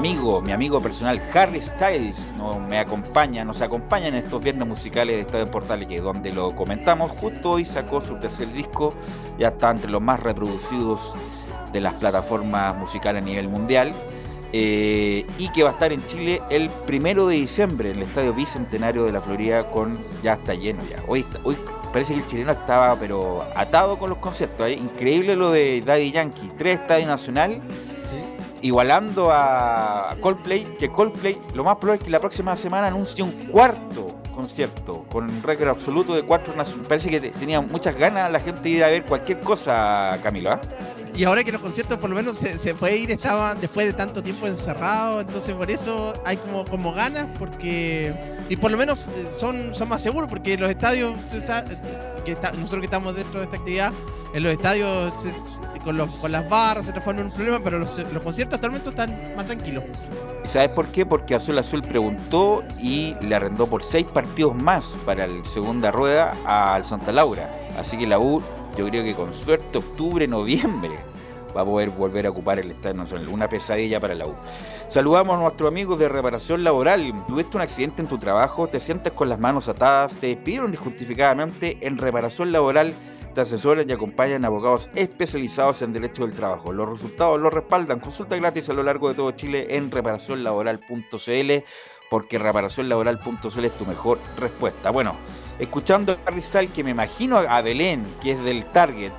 Mi amigo, mi amigo personal Harry Styles no, me acompaña, nos acompaña en estos viernes musicales de Estadio Portales, que donde lo comentamos, justo hoy sacó su tercer disco, ya está entre los más reproducidos de las plataformas musicales a nivel mundial. eh, y que va a estar en Chile el primero de diciembre en el Estadio Bicentenario de la Florida con ya está lleno ya. Hoy, está- hoy parece que el chileno estaba pero atado con los conciertos. ¿eh? Increíble lo de Daddy Yankee, tres estadios nacional, igualando a Coldplay, que Coldplay lo más probable es que la próxima semana anuncie un cuarto concierto con un récord absoluto de cuatro nacionales. Parece que te- tenía muchas ganas la gente de ir a ver cualquier cosa, Camilo. ¿ah? Y ahora que los conciertos por lo menos se, puede ir, estaba después de tanto tiempo encerrado, entonces por eso hay como, ganas, porque... Y por lo menos eh, son, más seguros, porque los estadios, nosotros que estamos dentro de esta actividad, en los estadios con, las barras se transforman en un problema, pero los, los conciertos actualmente están más tranquilos. ¿Y sabes por qué? Porque Azul Azul preguntó y le arrendó por seis partidos más para la segunda rueda al Santa Laura. Así que la U, yo creo que con suerte, octubre, noviembre, va a poder volver a ocupar el Estadio Nacional. Una pesadilla para la U. Saludamos a nuestros amigos de reparación laboral. Tuviste un accidente en tu trabajo, te sientes con las manos atadas, te despidieron injustificadamente en reparación laboral. Te asesoran y acompañan abogados especializados en derecho del trabajo. Los resultados los respaldan. Consulta gratis a lo largo de todo Chile en reparacionlaboral.cl porque reparacionlaboral.cl es tu mejor respuesta. Bueno, escuchando a Styles, que me imagino a Belén, que es del Target,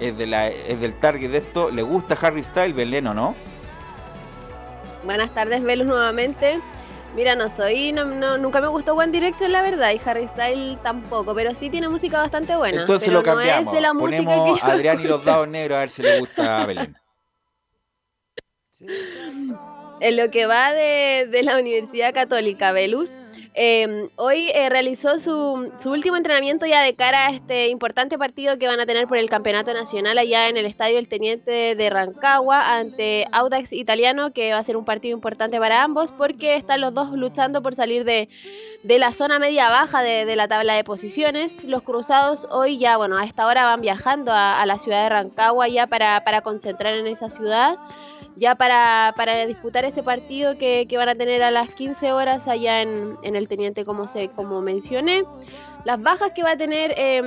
es del Target de esto, ¿le gusta Harry Styles, Belén o no? Buenas tardes, Velus, nuevamente. Mira, no soy, no, no- nunca me gustó One Direction, la verdad, y Harry Styles tampoco, pero sí tiene música bastante buena. Entonces lo cambiamos. No es de la música Ponemos que a Adrián y los dados negros a ver si le gusta a Belén. En lo que va de, de la Universidad Católica, Velus, Eh, hoy eh, realizó su, su último entrenamiento ya de cara a este importante partido que van a tener por el Campeonato Nacional allá en el Estadio El Teniente de Rancagua ante Audax Italiano, que va a ser un partido importante para ambos porque están los dos luchando por salir de, de la zona media-baja de, de la tabla de posiciones. Los cruzados hoy ya, bueno, a esta hora van viajando a, a la ciudad de Rancagua ya para, para concentrar en esa ciudad ya para, para disputar ese partido que, que van a tener a las 15 horas allá en, en el Teniente, como, se, como mencioné. Las bajas que va a tener eh,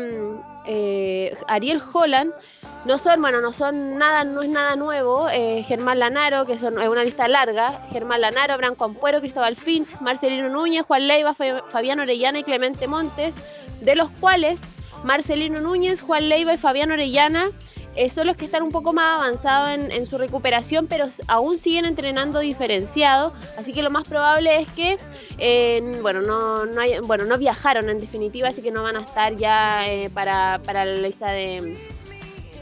eh, Ariel Holland no son, bueno, no son nada, no es nada nuevo. Eh, Germán Lanaro, que son, es una lista larga. Germán Lanaro, Abraham Compuero, Cristóbal Finch, Marcelino Núñez, Juan Leiva, Fa- Fabián Orellana y Clemente Montes, de los cuales Marcelino Núñez, Juan Leiva y Fabián Orellana eh, son los que están un poco más avanzados en, en su recuperación, pero aún siguen entrenando diferenciado. Así que lo más probable es que, eh, bueno, no, no hay- bueno, no viajaron en definitiva, así que no van a estar ya eh, para, para la lista de,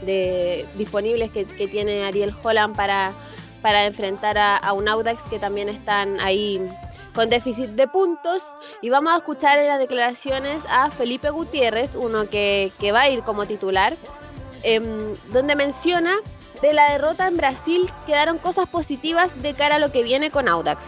de disponibles que, que tiene Ariel Holland para, para enfrentar a, un Audax que también están ahí con déficit de puntos. Y vamos a escuchar las declaraciones a Felipe Gutiérrez, uno que, que va a ir como titular, em, donde menciona de la derrota en Brasil quedaron cosas positivas de cara a lo que viene con Audax.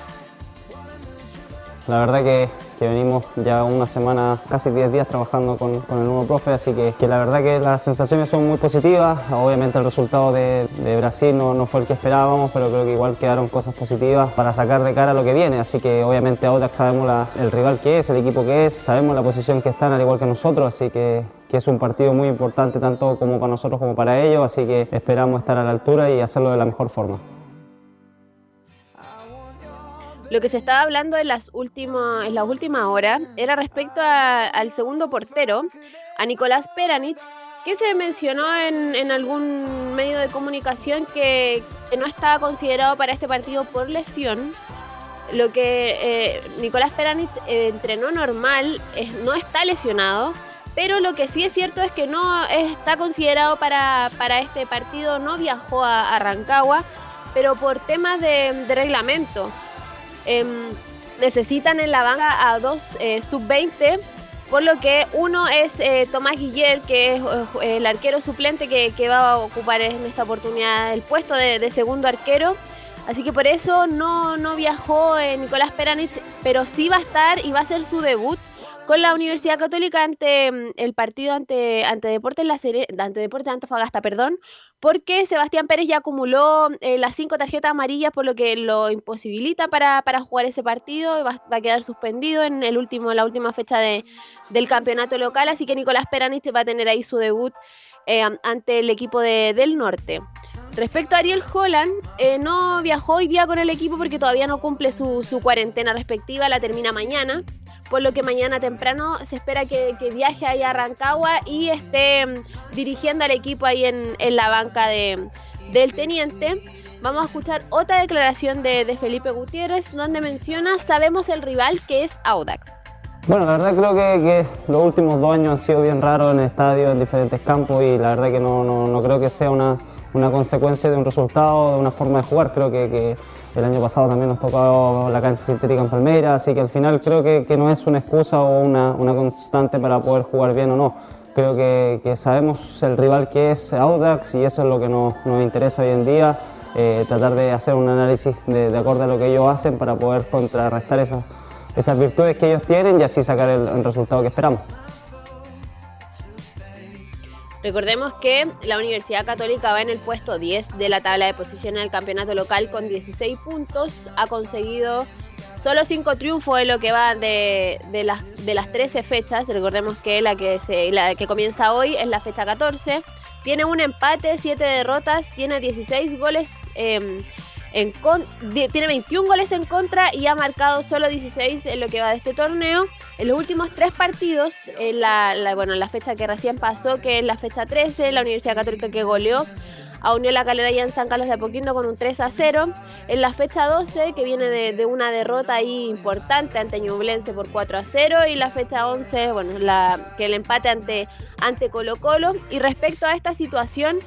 La verdad que, venimos ya una semana, casi 10 días trabajando con, el nuevo profe, así que, la verdad que las sensaciones son muy positivas. Obviamente el resultado de, Brasil no, no fue el que esperábamos, pero creo que igual quedaron cosas positivas para sacar de cara lo que viene. Así que obviamente Audax sabemos el rival que es, el equipo que es, sabemos la posición que están al igual que nosotros, así que, que es un partido muy importante tanto como para nosotros como para ellos, así que esperamos estar a la altura y hacerlo de la mejor forma. Lo que se estaba hablando en las últimas, en las últimas horas era respecto a- al segundo portero, a Nicolás Peranich, que se mencionó en, algún medio de comunicación que, no estaba considerado para este partido por lesión. Lo que eh, Nicolás Peranich eh, entrenó normal, no está lesionado, pero lo que sí es cierto es que no está considerado para, para este partido, no viajó a, Rancagua, pero por temas de, reglamento. Em, necesitan en la banca a dos eh, sub-20, por lo que uno es eh, Tomás Guiller, que es eh, el arquero suplente que, va a ocupar en esta oportunidad el puesto de, segundo arquero. Así que por eso no, no viajó Nicolás Peranich, pero sí va a estar y va a hacer su debut con la Universidad Católica ante mm, el partido ante, ante Deportes La Sere- ante Deportes Antofagasta, perdón, porque Sebastián Pérez ya acumuló eh, las cinco tarjetas amarillas, por lo que lo imposibilita para, para jugar ese partido, y va, va a quedar suspendido en el último, la última fecha de, del campeonato local, así que Nicolás Peranich va a tener ahí su debut eh, ante el equipo de- del norte. Respecto a Ariel Holland, eh, no viajó hoy día con el equipo porque todavía no cumple su, cuarentena respectiva, la termina mañana, por lo que mañana temprano se espera que, viaje ahí a Rancagua y esté mm, dirigiendo al equipo ahí en, la banca de, del teniente. Vamos a escuchar otra declaración de, Felipe Gutiérrez donde menciona, sabemos el rival que es Audax. Bueno, la verdad creo que, los últimos dos años han sido bien raros en el estadio, en diferentes campos y la verdad que no, no, no creo que sea una, una consecuencia de un resultado, de una forma de jugar. Creo que, el año pasado también nos tocó la cancha sintética en Palmeiras, así que al final creo que, no es una excusa o una, constante para poder jugar bien o no. Creo que, sabemos el rival que es Audax y eso es lo que nos, interesa hoy en día, eh, tratar de hacer un análisis de, de acuerdo a lo que ellos hacen para poder contrarrestar esas, virtudes que ellos tienen y así sacar el resultado que esperamos. Recordemos que la Universidad Católica va en el puesto 10 de la tabla de posiciones del campeonato local con 16 puntos. Ha conseguido solo 5 triunfos en lo que va de, las, de las 13 fechas. Recordemos que la que, se, la que comienza hoy es la fecha 14. Tiene un empate, 7 derrotas, tiene 16 goles. die- tiene 21 goles en contra y ha marcado solo 16 en lo que va de este torneo. En los últimos tres partidos, en la, la- bueno, en la fecha que recién pasó, que es la fecha 13, la Universidad Católica que goleó a Unión La Calera y en San Carlos de Apoquindo con un 3 a 0. En la fecha 12, que viene de, de una derrota ahí importante ante Ñublense por 4 a 0. Y la fecha 11, bueno, la, que el empate ante, ante Colo Colo. Y respecto a esta situación,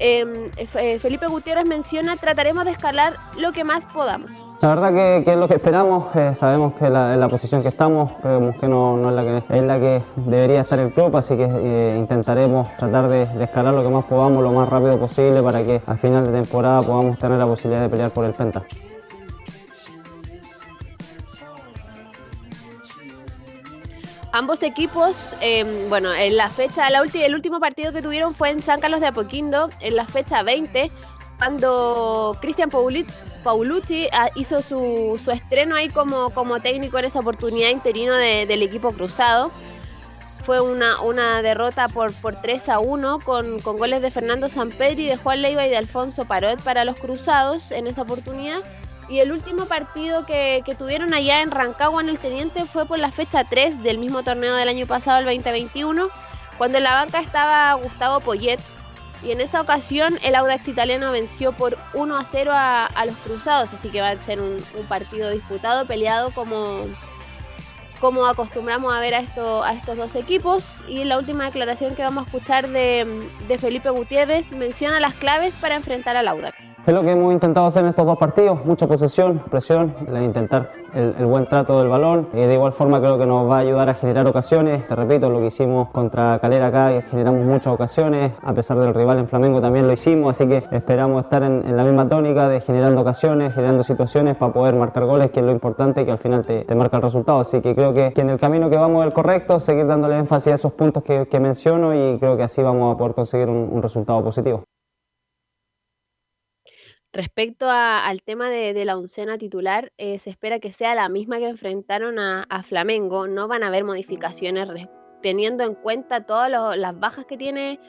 eh, Fe- Felipe Gutiérrez menciona, trataremos de escalar lo que más podamos. La verdad que, es lo que esperamos, eh, sabemos que la, en la posición que estamos, creemos que no, es, la que debería estar el club, así que eh, intentaremos tratar de, de escalar lo que más podamos, lo más rápido posible, para que al final de temporada podamos tener la posibilidad de pelear por el Penta. Ambos equipos, eh, bueno, en la fecha, el último partido que tuvieron fue en San Carlos de Apoquindo, en la fecha 20, cuando Cristian Paulucci ah, hizo su, su estreno ahí como, como técnico en esa oportunidad interino de- del equipo cruzado. Fue una, una derrota por, por 3 a 1 con, con goles de Fernando Sampedri, de Juan Leiva y de Alfonso Parot para los cruzados en esa oportunidad. Y el último partido que, que tuvieron allá en Rancagua en el Teniente fue por la fecha 3 del mismo torneo del año pasado, el 2021, cuando en la banca estaba Gustavo Poyet. Y en esa ocasión el Audax italiano venció por 1 a 0 a, los Cruzados, así que va a ser un, partido disputado, peleado como, como acostumbramos a ver a, esto, a estos dos equipos. Y la última declaración que vamos a escuchar de Felipe Gutiérrez menciona las claves para enfrentar al Audax. Es lo que hemos intentado hacer en estos dos partidos, mucha posesión, presión, intentar el, buen trato del balón. Y de igual forma creo que nos va a ayudar a generar ocasiones. Te repito, lo que hicimos contra Calera acá, generamos muchas ocasiones, a pesar del rival en Flamengo también lo hicimos, así que esperamos estar en, la misma tónica de generando ocasiones, generando situaciones para poder marcar goles, que es lo importante y que al final te, marca el resultado. Así que creo que, en el camino que vamos es el correcto, seguir dándole énfasis a esos puntos que, menciono y creo que así vamos a poder conseguir un resultado positivo. Respecto a- al tema de, de la oncena titular, eh, se espera que sea la misma que enfrentaron a, a Flamengo. No van a haber modificaciones res- teniendo en cuenta todas lo- las bajas que tiene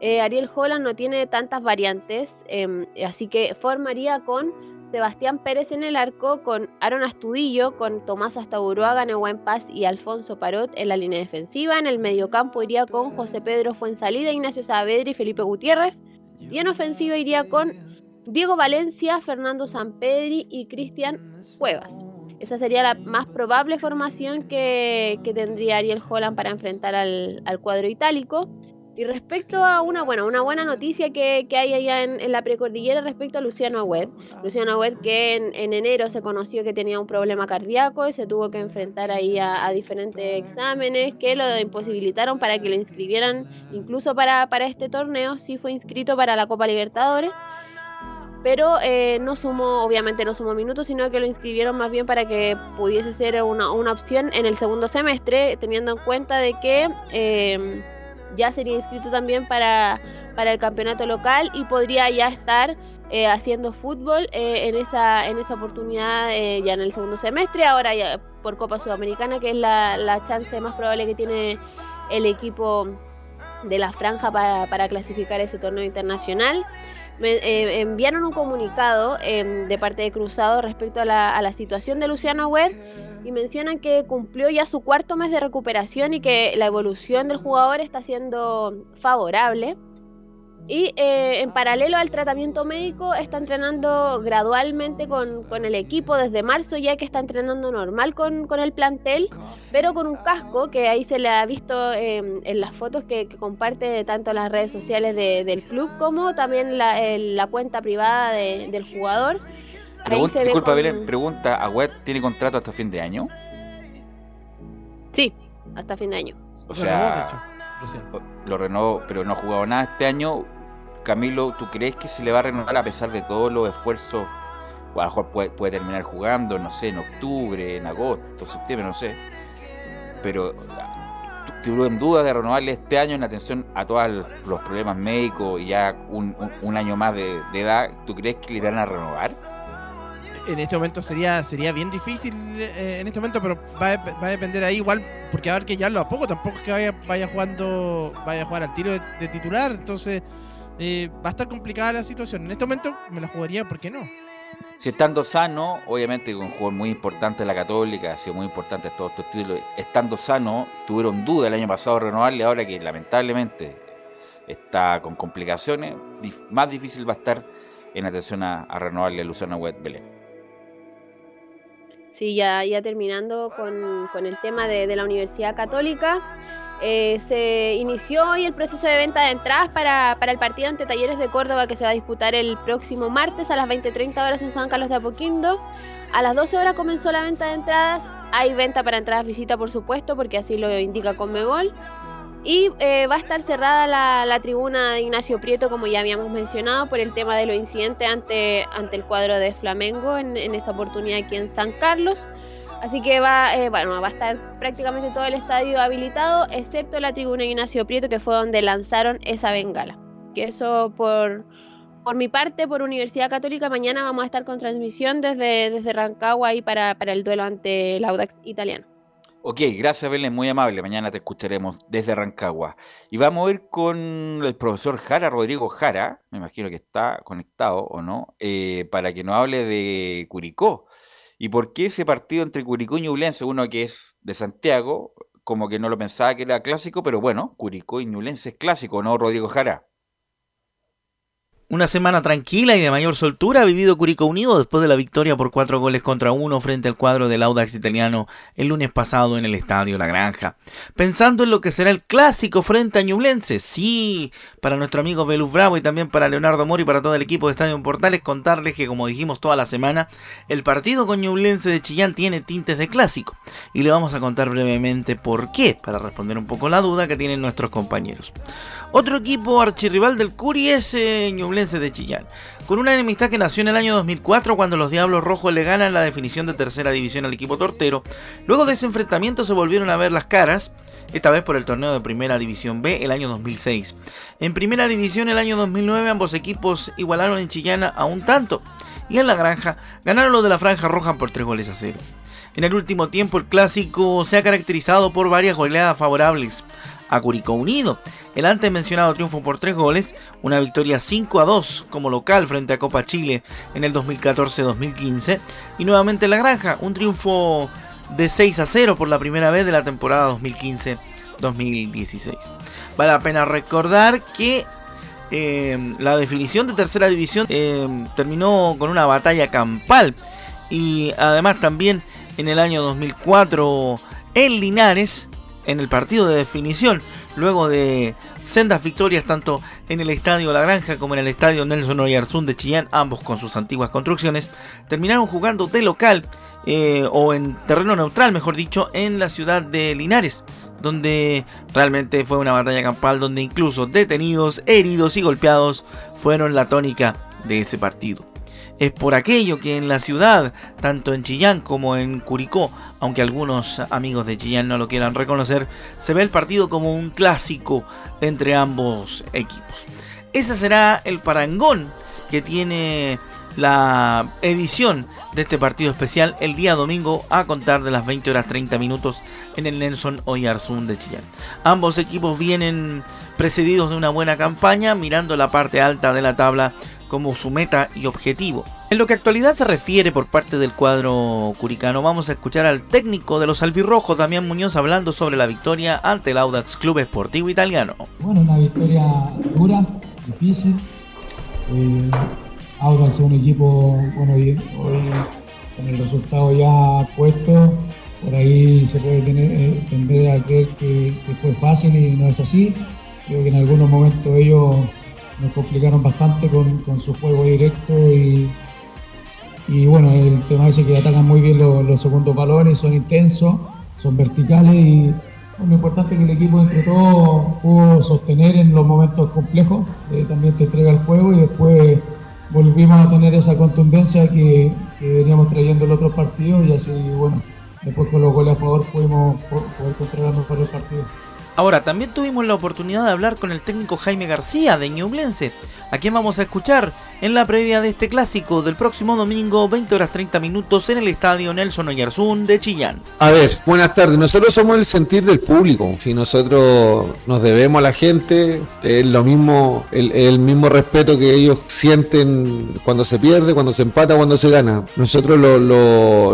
eh, Ariel Holland. No tiene tantas variantes, em, así que formaría con Sebastián Pérez en el arco, con Aaron Astudillo, con Tomás Astaburuaga, Neuwen Paz y Alfonso Parot en la línea defensiva. En el mediocampo iría con José Pedro Fuensalida, Ignacio Saavedra y Felipe Gutiérrez. Y en ofensiva iría con Diego Valencia, Fernando Sampedri y Cristian Cuevas. Esa sería la más probable formación que, tendría Ariel Holland para enfrentar al, cuadro itálico. Y respecto a una, buena noticia que, hay allá en, la precordillera respecto a Luciano Agüed. Luciano Agüed que en, en enero se conoció que tenía un problema cardíaco y se tuvo que enfrentar ahí a, a diferentes exámenes que lo imposibilitaron para que lo inscribieran incluso para, para este torneo. Sí fue inscrito para la Copa Libertadores pero eh, no sumó, obviamente no sumó minutos, sino que lo inscribieron más bien para que pudiese ser una, una opción en el segundo semestre, teniendo en cuenta de que eh, ya sería inscrito también para, para el campeonato local y podría ya estar eh, haciendo fútbol eh, en, esa, en esa oportunidad eh, ya en el segundo semestre, ahora ya por Copa Sudamericana, que es la, la chance más probable que tiene el equipo de la franja para, para clasificar ese torneo internacional me, eh, enviaron un comunicado eh, de parte de Cruzado respecto a la, a la situación de Luciano Webb y mencionan que cumplió ya su cuarto mes de recuperación y que la evolución del jugador está siendo favorable. Y eh, en paralelo al tratamiento médico está entrenando gradualmente con, con, el equipo desde marzo ya que está entrenando normal con, con, el plantel, pero con un casco que ahí se le ha visto eh, en las fotos que, que, comparte tanto las redes sociales de, del club como también la, el, la cuenta privada de, del jugador. Pregunta, disculpa, con... Belén, pregunta, ¿Agüet tiene contrato hasta fin de año? Sí, hasta fin de año. O sea, lo renovó, pero no ha jugado nada este año. Camilo, ¿tú crees que se le va a renovar a pesar de todos los esfuerzos? O a lo mejor puede, puede terminar jugando, no sé, en octubre, en agosto, septiembre, no sé. Pero tuvo en duda de renovarle este año en atención a todos los problemas médicos y ya un, año más de, edad. ¿Tú crees que le van a renovar? En este momento sería sería bien difícil eh, en este momento, pero va a, va a, depender ahí igual, porque a ver que ya lo a poco, tampoco es que vaya, vaya jugando, vaya a jugar al tiro de titular, entonces eh, va a estar complicada la situación. En este momento me la jugaría, ¿por qué no? Si estando sano, obviamente un jugador muy importante de la Católica, ha sido muy importante todos estos títulos, estando sano, tuvieron duda el año pasado de renovarle, ahora que lamentablemente está con complicaciones, dif más difícil va a estar en atención a, a renovarle a Luciano Wet Belén. Sí, ya, ya terminando con, con el tema de, de la Universidad Católica. Eh, se inició hoy el proceso de venta de entradas para, para, el partido ante Talleres de Córdoba que se va a disputar el próximo martes a las 20.30 horas en San Carlos de Apoquindo. A las 12 horas comenzó la venta de entradas. Hay venta para entradas visita, por supuesto, porque así lo indica Conmebol. Y eh, va a estar cerrada la, tribuna de Ignacio Prieto, como ya habíamos mencionado, por el tema de los incidentes ante, ante el cuadro de Flamengo en, en esa oportunidad aquí en San Carlos. Así que va, eh, bueno, va a estar prácticamente todo el estadio habilitado, excepto la tribuna Ignacio Prieto, que fue donde lanzaron esa bengala. Que eso por, por mi parte, por Universidad Católica, mañana vamos a estar con transmisión desde, desde Rancagua ahí para, para el duelo ante el Audax italiano. Ok, gracias Belén, muy amable. Mañana te escucharemos desde Rancagua. Y vamos a ir con el profesor Jara, Rodrigo Jara, me imagino que está conectado o no, eh, para que nos hable de Curicó. ¿Y por qué ese partido entre Curicó y Ñublense, uno que es de Santiago, como que no lo pensaba que era clásico, pero bueno, Curicó y Ñublense es clásico, ¿no, Rodrigo Jara? Una semana tranquila y de mayor soltura ha vivido Curicó Unido después de la victoria por cuatro goles contra uno frente al cuadro del Audax italiano el lunes pasado en el Estadio La Granja. Pensando en lo que será el clásico frente a Ñublense, sí, para nuestro amigo Belus Bravo y también para Leonardo Mori y para todo el equipo de Estadio Portales, contarles que como dijimos toda la semana, el partido con Ñublense de Chillán tiene tintes de clásico. Y le vamos a contar brevemente por qué, para responder un poco la duda que tienen nuestros compañeros. Otro equipo archirrival del Curi es eh, Ñublense de Chillán, con una enemistad que nació en el año 2004 cuando los Diablos Rojos le ganan la definición de tercera división al equipo tortero. Luego de ese enfrentamiento se volvieron a ver las caras, esta vez por el torneo de Primera División B el año 2006. En Primera División el año 2009 ambos equipos igualaron en Chillana a un tanto, y en la granja ganaron los de la Franja Roja por tres goles a cero. En el último tiempo el clásico se ha caracterizado por varias goleadas favorables a Curicó Unido. El antes mencionado triunfo por tres goles, una victoria 5 a 2 como local frente a Copa Chile en el 2014-2015 y nuevamente La Granja, un triunfo de 6 a 0 por la primera vez de la temporada 2015-2016. Vale la pena recordar que eh, la definición de tercera división eh, terminó con una batalla campal y además también en el año 2004 en Linares en el partido de definición, luego de sendas victorias tanto en el Estadio La Granja como en el Estadio Nelson Oyarzún de Chillán, ambos con sus antiguas construcciones, terminaron jugando de local eh, o en terreno neutral, mejor dicho, en la ciudad de Linares, donde realmente fue una batalla campal donde incluso detenidos, heridos y golpeados fueron la tónica de ese partido. Es por aquello que en la ciudad, tanto en Chillán como en Curicó, aunque algunos amigos de Chillán no lo quieran reconocer, se ve el partido como un clásico entre ambos equipos. Ese será el parangón que tiene la edición de este partido especial el día domingo a contar de las 20 horas 30 minutos en el Nelson Oyarzún de Chillán. Ambos equipos vienen precedidos de una buena campaña, mirando la parte alta de la tabla como su meta y objetivo. En lo que actualidad se refiere por parte del cuadro curicano, vamos a escuchar al técnico de los albirrojos, Damián Muñoz, hablando sobre la victoria ante el Audax Club Esportivo Italiano. Bueno, una victoria dura, difícil. Eh, Audax es un equipo, bueno, hoy, hoy con el resultado ya puesto, por ahí se puede tener, eh, tender a creer que, que fue fácil y no es así. Creo que en algunos momentos ellos nos complicaron bastante con, con su juego directo y, y, bueno, el tema ese que atacan muy bien los, los segundos balones, son intensos, son verticales y lo importante es que el equipo entre todos pudo sostener en los momentos complejos, eh, también te entrega el juego y después volvimos a tener esa contundencia que, veníamos trayendo en otros partidos y así bueno, después con los goles a favor pudimos poder controlar mejor el partido. Ahora, también tuvimos la oportunidad de hablar con el técnico Jaime García de Ñublense, a quien vamos a escuchar en la previa de este clásico del próximo domingo, 20 horas 30 minutos, en el estadio Nelson Oyarzún de Chillán. A ver, buenas tardes. Nosotros somos el sentir del público. Si nosotros nos debemos a la gente, es lo mismo, el, mismo respeto que ellos sienten cuando se pierde, cuando se empata, cuando se gana. Nosotros lo,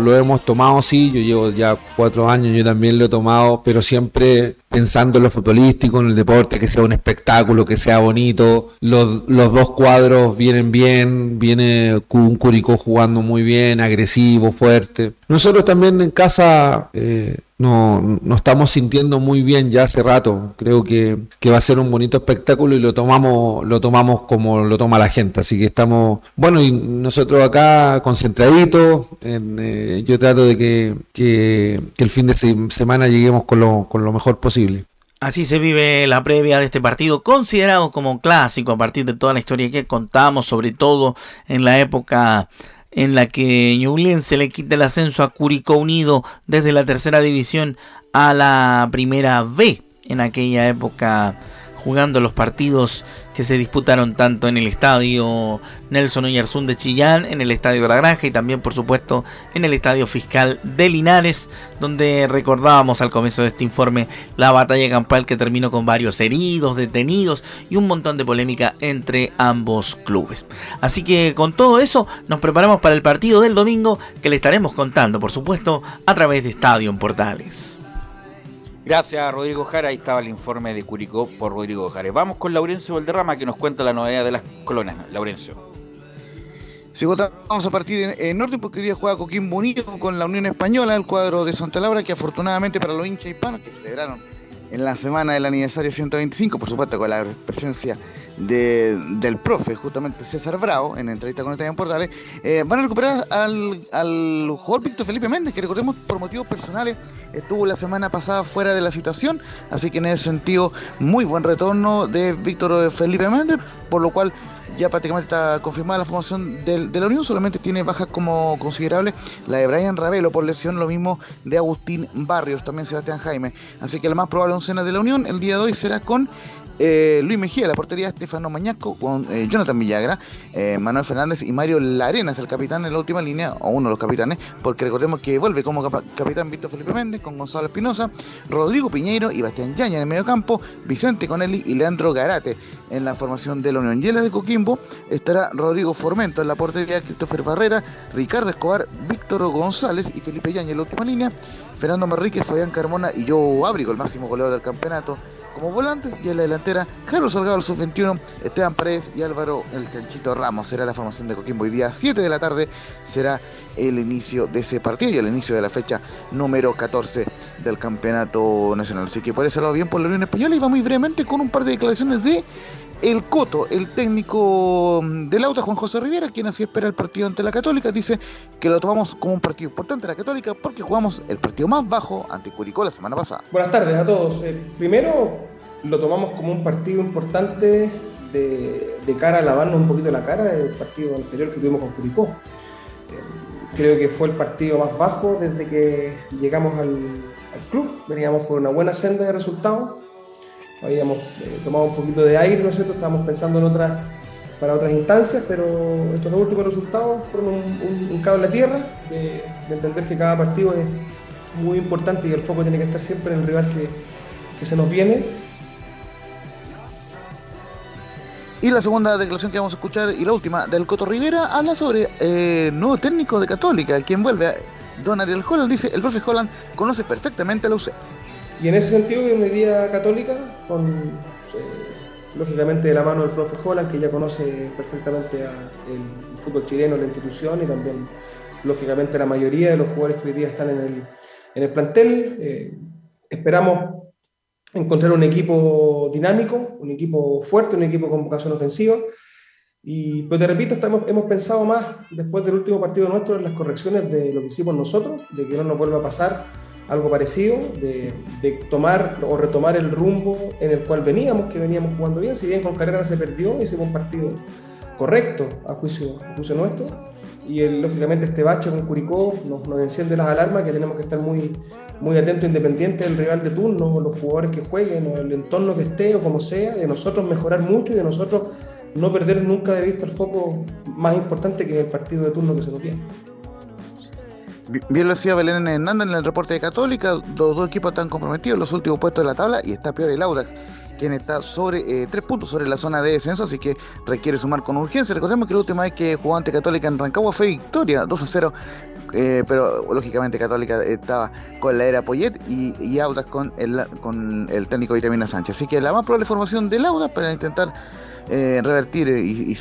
lo, hemos tomado, sí. Yo llevo ya cuatro años, yo también lo he tomado, pero siempre pensando en lo futbolístico, en el deporte, que sea un espectáculo, que sea bonito. Los, los dos cuadros vienen bien, viene un Curicó jugando muy bien, agresivo, fuerte. Nosotros también en casa eh, no, no estamos sintiendo muy bien ya hace rato. Creo que, que va a ser un bonito espectáculo y lo tomamos, lo tomamos como lo toma la gente. Así que estamos, bueno, y nosotros acá concentraditos. En, eh, yo trato de que, que, que el fin de se- semana lleguemos con lo, con lo mejor posible. Así se vive la previa de este partido, considerado como clásico a partir de toda la historia que contamos, sobre todo en la época en la que Ñublense le quita el ascenso a Curicó Unido desde la tercera división a la primera B. En aquella época jugando los partidos que se disputaron tanto en el estadio Nelson Oyarzún de Chillán, en el estadio de La Granja y también por supuesto en el estadio fiscal de Linares, donde recordábamos al comienzo de este informe la batalla campal que terminó con varios heridos, detenidos y un montón de polémica entre ambos clubes. Así que con todo eso nos preparamos para el partido del domingo que le estaremos contando por supuesto a través de Estadio en Portales. Gracias, Rodrigo Jara. Ahí estaba el informe de Curicó por Rodrigo Jara. Vamos con Laurencio Valderrama que nos cuenta la novedad de las colonias. Laurencio. Vamos a partir en, en orden porque hoy día juega Coquimbo Unido con la Unión Española, el cuadro de Santa Laura, que afortunadamente para los hinchas hispanos que celebraron en la semana del aniversario 125, por supuesto con la presencia de- del profe, justamente César Bravo, en entrevista con Estadio Portales, eh, van a recuperar al, al jugador Víctor Felipe Méndez, que recordemos por motivos personales estuvo la semana pasada fuera de la situación, así que en ese sentido muy buen retorno de Víctor Felipe Méndez, por lo cual ya prácticamente está confirmada la formación de la Unión, solamente tiene bajas como considerables la de Brian Ravelo por lesión, lo mismo de Agustín Barrios, también Sebastián Jaime. Así que la más probable oncena de la Unión el día de hoy será con eh, Luis Mejía, la portería Estefano Mañasco, con eh, Jonathan Villagra, eh, Manuel Fernández y Mario Larenas, el capitán en la última línea, o uno de los capitanes, porque recordemos que vuelve como capitán Víctor Felipe Méndez, con Gonzalo Espinosa, Rodrigo Piñeiro y Bastián Yaña en el medio campo, Vicente Conelli y Leandro Garate en la formación de la Unión. Y en la de Coquimbo estará Rodrigo Formento en la portería, Christopher Barrera, Ricardo Escobar, Víctor González y Felipe Yaña en la última línea, Fernando Manríquez, Fabián Carmona y Joe Abrigo, el máximo goleador del campeonato, como volantes. Y en la delantera, Carlos Salgado, el sub-21, Esteban Paredes y Álvaro el Chanchito Ramos. Será la formación de Coquimbo. Hoy día 7 de la tarde será el inicio de ese partido y el inicio de la fecha número 14 del campeonato nacional. Así que por eso lo bien por la Unión Española y va muy brevemente con un par de declaraciones de el Coto, el técnico mm, del Auta, Juan José Rivera, quien así espera el partido ante la Católica, dice que lo tomamos como un partido importante la Católica porque jugamos el partido más bajo ante Curicó la semana pasada. Buenas tardes a todos. Eh, primero, lo tomamos como un partido importante de, de cara a lavarnos un poquito la cara del partido anterior que tuvimos con Curicó. Eh, creo que fue el partido más bajo desde que llegamos al, al club. Veníamos por una buena senda de resultados. Habíamos eh, tomado un poquito de aire, ¿no es cierto? Estábamos pensando en otras para otras instancias, pero estos dos últimos resultados fueron un, un, un cabo en la tierra, de, de entender que cada partido es muy importante y el foco tiene que estar siempre en el rival que, que se nos viene. Y la segunda declaración que vamos a escuchar y la última del Coto Rivera habla sobre eh, nuevo técnico de Católica, quien vuelve. Don Ariel Holland dice, el profe Holland conoce perfectamente a la UC. Y en ese sentido, hay una idea católica, con eh, lógicamente de la mano del profe Holland, que ya conoce perfectamente a el fútbol chileno, la institución y también, lógicamente, la mayoría de los jugadores que hoy día están en el, en el plantel. Eh, esperamos encontrar un equipo dinámico, un equipo fuerte, un equipo con vocación ofensiva. Y, pero te repito, estamos, hemos pensado más después del último partido nuestro en las correcciones de lo que hicimos nosotros, de que no nos vuelva a pasar algo parecido, de, tomar o retomar el rumbo en el cual veníamos, que veníamos jugando bien. Si bien con Carrera se perdió, hicimos un partido correcto a juicio, a juicio nuestro. Y lógicamente este bache con Curicó nos, enciende las alarmas que tenemos que estar muy, muy atentos, independientes del rival de turno, los jugadores que jueguen, o el entorno que esté o como sea, de nosotros mejorar mucho y de nosotros no perder nunca de vista el foco más importante que es el partido de turno que se nos viene. Bien lo decía Belén Hernández en el reporte de Católica, los dos equipos están comprometidos los últimos puestos de la tabla y está peor el Audax, quien está sobre eh, tres puntos sobre la zona de descenso, así que requiere sumar con urgencia. Recordemos que la última vez que jugó ante Católica en Rancagua fue victoria, 2 a 0, eh, pero lógicamente Católica estaba con la era Poyet y, y Audax con el, con el técnico Vitamina Sánchez. Así que la más probable formación del Audax para intentar eh, revertir y,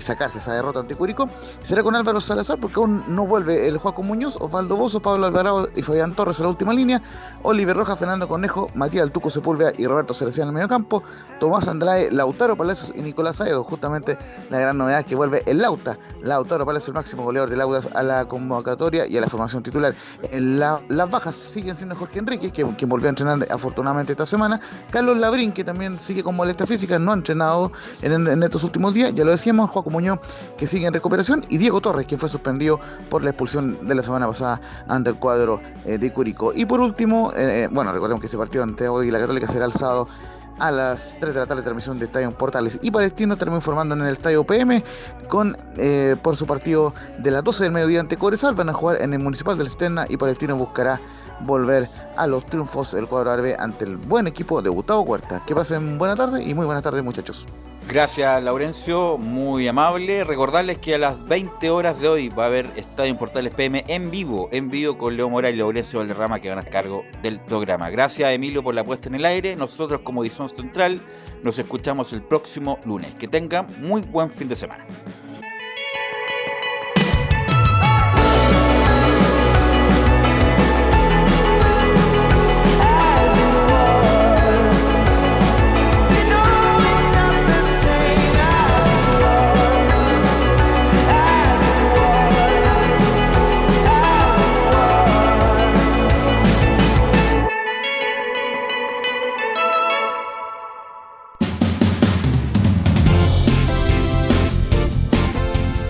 sacarse esa derrota ante Curicó será con Álvaro Salazar porque aún no vuelve el Juaco Muñoz, Osvaldo Bozo, Pablo Alvarado y Fabián Torres en la última línea, Oliver Rojas, Fernando Conejo, Matías El Tuco Sepúlveda y Roberto Cerecía en el mediocampo, Tomás Andrade, Lautaro Palacios y Nicolás Saedo. Justamente la gran novedad que vuelve el Lauta, Lautaro Palacios, el máximo goleador del Audas a la convocatoria y a la formación titular. Las bajas siguen siendo Jorge Enrique, que, que volvió a entrenar afortunadamente esta semana, Carlos Labrín, que también sigue con molestia física, no ha entrenado en, estos últimos días, ya lo decíamos, Juaco Muñoz, que sigue en recuperación, y Diego Torres, que fue suspendido por la expulsión de la semana pasada ante el cuadro eh, de Curicó. Y por último, eh, bueno, recordemos que ese partido ante hoy la Católica será el sábado a las 3 de la tarde transmisión de Estadio Portales. Y Palestino estaremos informando en el Estadio PM con eh, por su partido de las 12 del mediodía ante Cobresal. Van a jugar en el Municipal del Esterna y Palestino buscará volver a los triunfos del cuadro árabe ante el buen equipo de Gustavo Huerta. Que pasen buena tarde y muy buenas tardes muchachos Gracias, Laurencio, muy amable. Recordarles que a las 20 horas de hoy va a haber Estadio en Portales PM en vivo, en vivo con Leo Mora y Laurencio Valderrama que van a cargo del programa. Gracias, Emilio, por la puesta en el aire. Nosotros, como Edición Central, nos escuchamos el próximo lunes. Que tengan muy buen fin de semana.